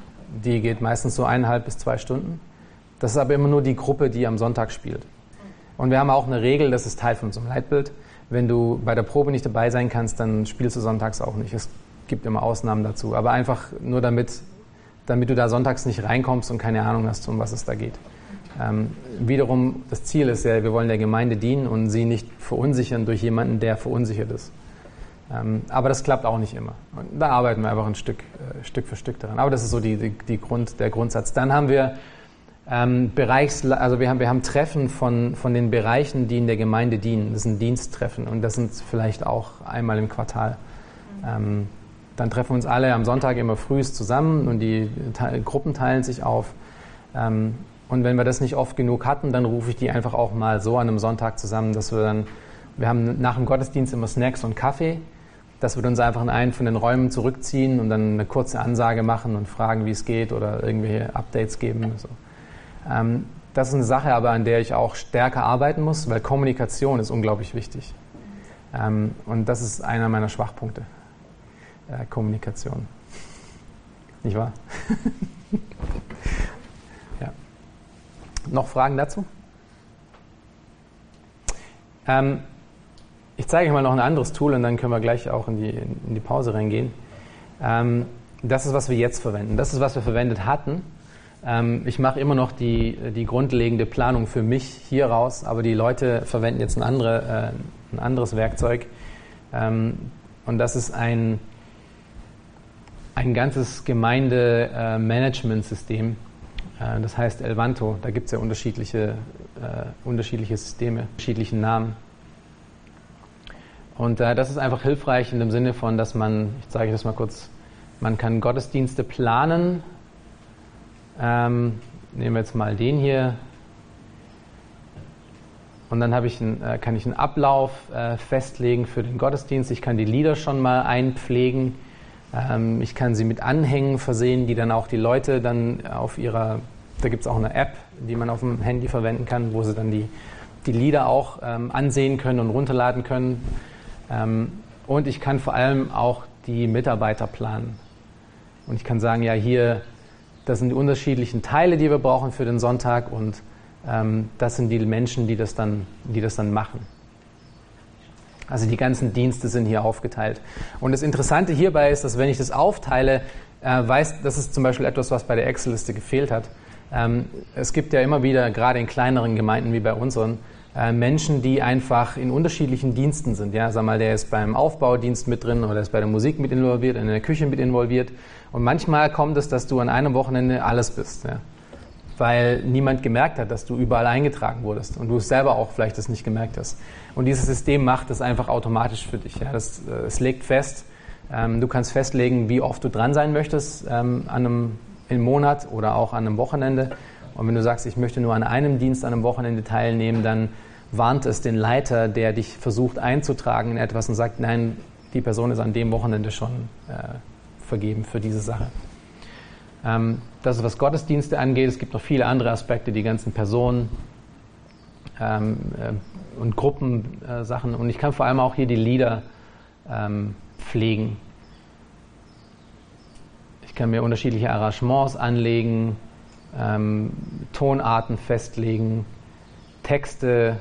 die geht meistens so eineinhalb bis zwei Stunden. Das ist aber immer nur die Gruppe, die am Sonntag spielt. Und wir haben auch eine Regel, das ist Teil von unserem Leitbild. Wenn du bei der Probe nicht dabei sein kannst, dann spielst du sonntags auch nicht. Es gibt immer Ausnahmen dazu. Aber einfach nur damit, damit du da sonntags nicht reinkommst und keine Ahnung hast, um was es da geht. Ähm, wiederum, das Ziel ist ja, wir wollen der Gemeinde dienen und sie nicht verunsichern durch jemanden, der verunsichert ist. Ähm, aber das klappt auch nicht immer. Und da arbeiten wir einfach ein Stück, äh, Stück für Stück daran. Aber das ist so die, die, die Grund, der Grundsatz. Dann haben wir ähm, Bereichs, also wir haben, wir haben Treffen von, von den Bereichen, die in der Gemeinde dienen. Das sind Diensttreffen und das sind vielleicht auch einmal im Quartal. Ähm, dann treffen wir uns alle am Sonntag immer frühst zusammen und die Te Gruppen teilen sich auf. Ähm, und wenn wir das nicht oft genug hatten, dann rufe ich die einfach auch mal so an einem Sonntag zusammen, dass wir dann, wir haben nach dem Gottesdienst immer Snacks und Kaffee, dass wir uns einfach in einen von den Räumen zurückziehen und dann eine kurze Ansage machen und fragen, wie es geht oder irgendwelche Updates geben. So. Ähm, das ist eine Sache aber, an der ich auch stärker arbeiten muss, weil Kommunikation ist unglaublich wichtig. Ähm, und das ist einer meiner Schwachpunkte. Äh, Kommunikation. Nicht wahr? (laughs) ja. Noch Fragen dazu? Ähm, ich zeige euch mal noch ein anderes Tool und dann können wir gleich auch in die, in die Pause reingehen. Ähm, das ist, was wir jetzt verwenden. Das ist, was wir verwendet hatten. Ähm, ich mache immer noch die, die grundlegende Planung für mich hier raus, aber die Leute verwenden jetzt ein, andere, äh, ein anderes Werkzeug. Ähm, und das ist ein, ein ganzes Gemeinde-Management-System. Äh, das heißt Elvanto. Da gibt es ja unterschiedliche, äh, unterschiedliche Systeme, unterschiedliche Namen. Und äh, das ist einfach hilfreich in dem Sinne von, dass man, ich zeige das mal kurz, man kann Gottesdienste planen. Ähm, nehmen wir jetzt mal den hier. Und dann ich einen, äh, kann ich einen Ablauf äh, festlegen für den Gottesdienst. Ich kann die Lieder schon mal einpflegen. Ähm, ich kann sie mit Anhängen versehen, die dann auch die Leute dann auf ihrer, da gibt es auch eine App, die man auf dem Handy verwenden kann, wo sie dann die, die Lieder auch ähm, ansehen können und runterladen können. Ähm, und ich kann vor allem auch die Mitarbeiter planen. Und ich kann sagen, ja, hier, das sind die unterschiedlichen Teile, die wir brauchen für den Sonntag und ähm, das sind die Menschen, die das, dann, die das dann machen. Also die ganzen Dienste sind hier aufgeteilt. Und das Interessante hierbei ist, dass wenn ich das aufteile, äh, weiß, das ist zum Beispiel etwas, was bei der Excel-Liste gefehlt hat. Ähm, es gibt ja immer wieder, gerade in kleineren Gemeinden wie bei unseren, Menschen, die einfach in unterschiedlichen Diensten sind. Ja, sag mal, der ist beim Aufbaudienst mit drin oder ist bei der Musik mit involviert, in der Küche mit involviert. Und manchmal kommt es, dass du an einem Wochenende alles bist. Ja? Weil niemand gemerkt hat, dass du überall eingetragen wurdest und du es selber auch vielleicht das nicht gemerkt hast. Und dieses System macht es einfach automatisch für dich. Ja? Das, äh, es legt fest, ähm, du kannst festlegen, wie oft du dran sein möchtest ähm, an einem, im Monat oder auch an einem Wochenende. Und wenn du sagst, ich möchte nur an einem Dienst an einem Wochenende teilnehmen, dann warnt es den Leiter, der dich versucht einzutragen in etwas und sagt, nein, die Person ist an dem Wochenende schon äh, vergeben für diese Sache. Ähm, das ist was Gottesdienste angeht. Es gibt noch viele andere Aspekte, die ganzen Personen ähm, äh, und Gruppensachen. Äh, und ich kann vor allem auch hier die Lieder ähm, pflegen. Ich kann mir unterschiedliche Arrangements anlegen, ähm, Tonarten festlegen, Texte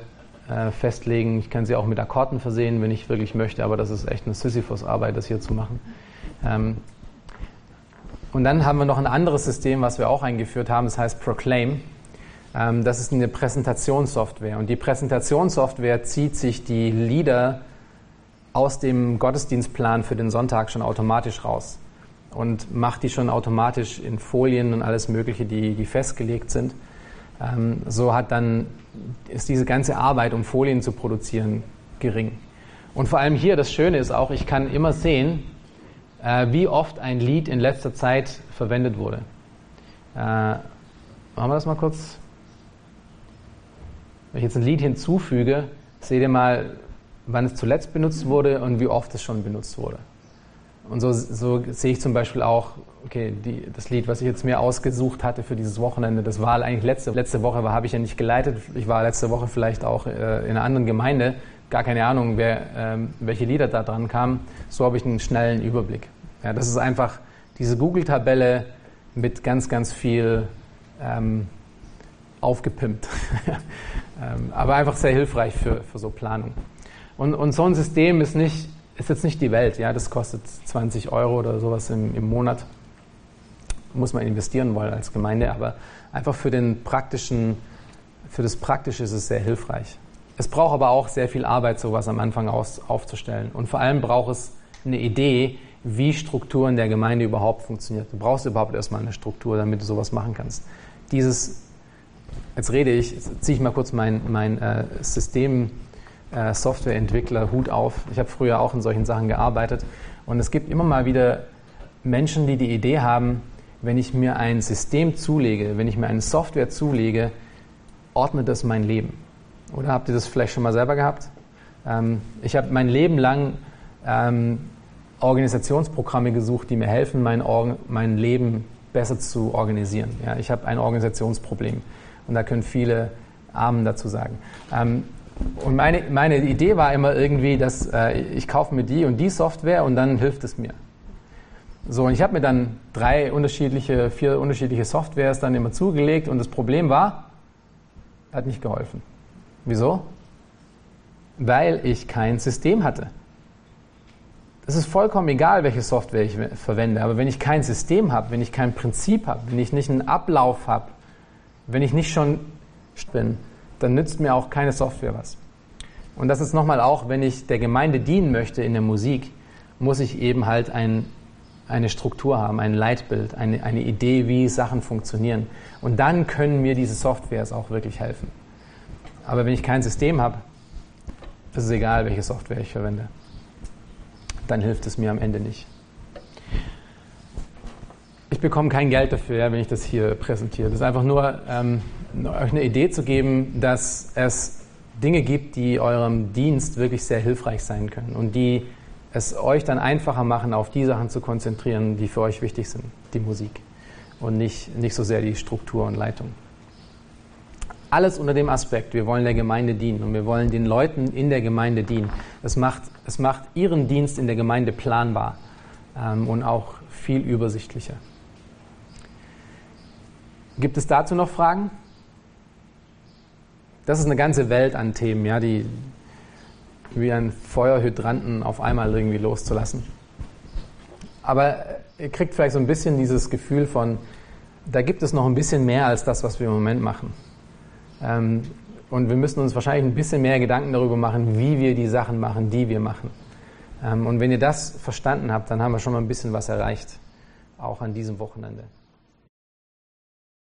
äh, festlegen. Ich kann sie auch mit Akkorden versehen, wenn ich wirklich möchte, aber das ist echt eine Sisyphus-Arbeit, das hier zu machen. Ähm, und dann haben wir noch ein anderes System, was wir auch eingeführt haben, das heißt Proclaim. Ähm, das ist eine Präsentationssoftware und die Präsentationssoftware zieht sich die Lieder aus dem Gottesdienstplan für den Sonntag schon automatisch raus und macht die schon automatisch in Folien und alles Mögliche, die, die festgelegt sind. Ähm, so hat dann, ist diese ganze Arbeit, um Folien zu produzieren, gering. Und vor allem hier, das Schöne ist auch, ich kann immer sehen, äh, wie oft ein Lied in letzter Zeit verwendet wurde. Äh, machen wir das mal kurz? Wenn ich jetzt ein Lied hinzufüge, seht ihr mal, wann es zuletzt benutzt wurde und wie oft es schon benutzt wurde. Und so, so sehe ich zum Beispiel auch, okay, die, das Lied, was ich jetzt mir ausgesucht hatte für dieses Wochenende, das war eigentlich letzte, letzte Woche, habe ich ja nicht geleitet. Ich war letzte Woche vielleicht auch äh, in einer anderen Gemeinde, gar keine Ahnung, wer, ähm, welche Lieder da dran kamen. So habe ich einen schnellen Überblick. Ja, das ist einfach diese Google-Tabelle mit ganz, ganz viel ähm, aufgepimpt. (laughs) ähm, aber einfach sehr hilfreich für, für so Planung. Und, und so ein System ist, nicht, ist jetzt nicht die Welt. Ja, das kostet 20 Euro oder sowas im, im Monat. Muss man investieren wollen als Gemeinde, aber einfach für den praktischen, für das Praktische ist es sehr hilfreich. Es braucht aber auch sehr viel Arbeit, sowas am Anfang aus, aufzustellen. Und vor allem braucht es eine Idee, wie Struktur in der Gemeinde überhaupt funktioniert. Du brauchst überhaupt erstmal eine Struktur, damit du sowas machen kannst. Dieses, jetzt rede ich, jetzt ziehe ich mal kurz mein, mein äh, System äh, Softwareentwickler Hut auf. Ich habe früher auch in solchen Sachen gearbeitet. Und es gibt immer mal wieder Menschen, die die Idee haben, wenn ich mir ein System zulege, wenn ich mir eine Software zulege, ordnet das mein Leben. Oder habt ihr das vielleicht schon mal selber gehabt? Ähm, ich habe mein Leben lang ähm, Organisationsprogramme gesucht, die mir helfen, mein, Or mein Leben besser zu organisieren. Ja, ich habe ein Organisationsproblem und da können viele Armen dazu sagen. Ähm, und meine, meine Idee war immer irgendwie, dass äh, ich kaufe mir die und die Software und dann hilft es mir. So, und ich habe mir dann drei unterschiedliche, vier unterschiedliche Softwares dann immer zugelegt und das Problem war, hat nicht geholfen. Wieso? Weil ich kein System hatte. Es ist vollkommen egal, welche Software ich verwende, aber wenn ich kein System habe, wenn ich kein Prinzip habe, wenn ich nicht einen Ablauf habe, wenn ich nicht schon bin, dann nützt mir auch keine Software was. Und das ist nochmal auch, wenn ich der Gemeinde dienen möchte in der Musik, muss ich eben halt ein, eine Struktur haben, ein Leitbild, eine, eine Idee, wie Sachen funktionieren. Und dann können mir diese Softwares auch wirklich helfen. Aber wenn ich kein System habe, ist es egal, welche Software ich verwende dann hilft es mir am Ende nicht. Ich bekomme kein Geld dafür, wenn ich das hier präsentiere. Das ist einfach nur, ähm, euch eine Idee zu geben, dass es Dinge gibt, die eurem Dienst wirklich sehr hilfreich sein können und die es euch dann einfacher machen, auf die Sachen zu konzentrieren, die für euch wichtig sind, die Musik und nicht, nicht so sehr die Struktur und Leitung. Alles unter dem Aspekt, wir wollen der Gemeinde dienen und wir wollen den Leuten in der Gemeinde dienen. Es macht, es macht ihren Dienst in der Gemeinde planbar ähm, und auch viel übersichtlicher. Gibt es dazu noch Fragen? Das ist eine ganze Welt an Themen, ja, die wie ein Feuerhydranten auf einmal irgendwie loszulassen. Aber ihr kriegt vielleicht so ein bisschen dieses Gefühl von, da gibt es noch ein bisschen mehr als das, was wir im Moment machen. Ähm, und wir müssen uns wahrscheinlich ein bisschen mehr Gedanken darüber machen, wie wir die Sachen machen, die wir machen. Ähm, und wenn ihr das verstanden habt, dann haben wir schon mal ein bisschen was erreicht, auch an diesem Wochenende.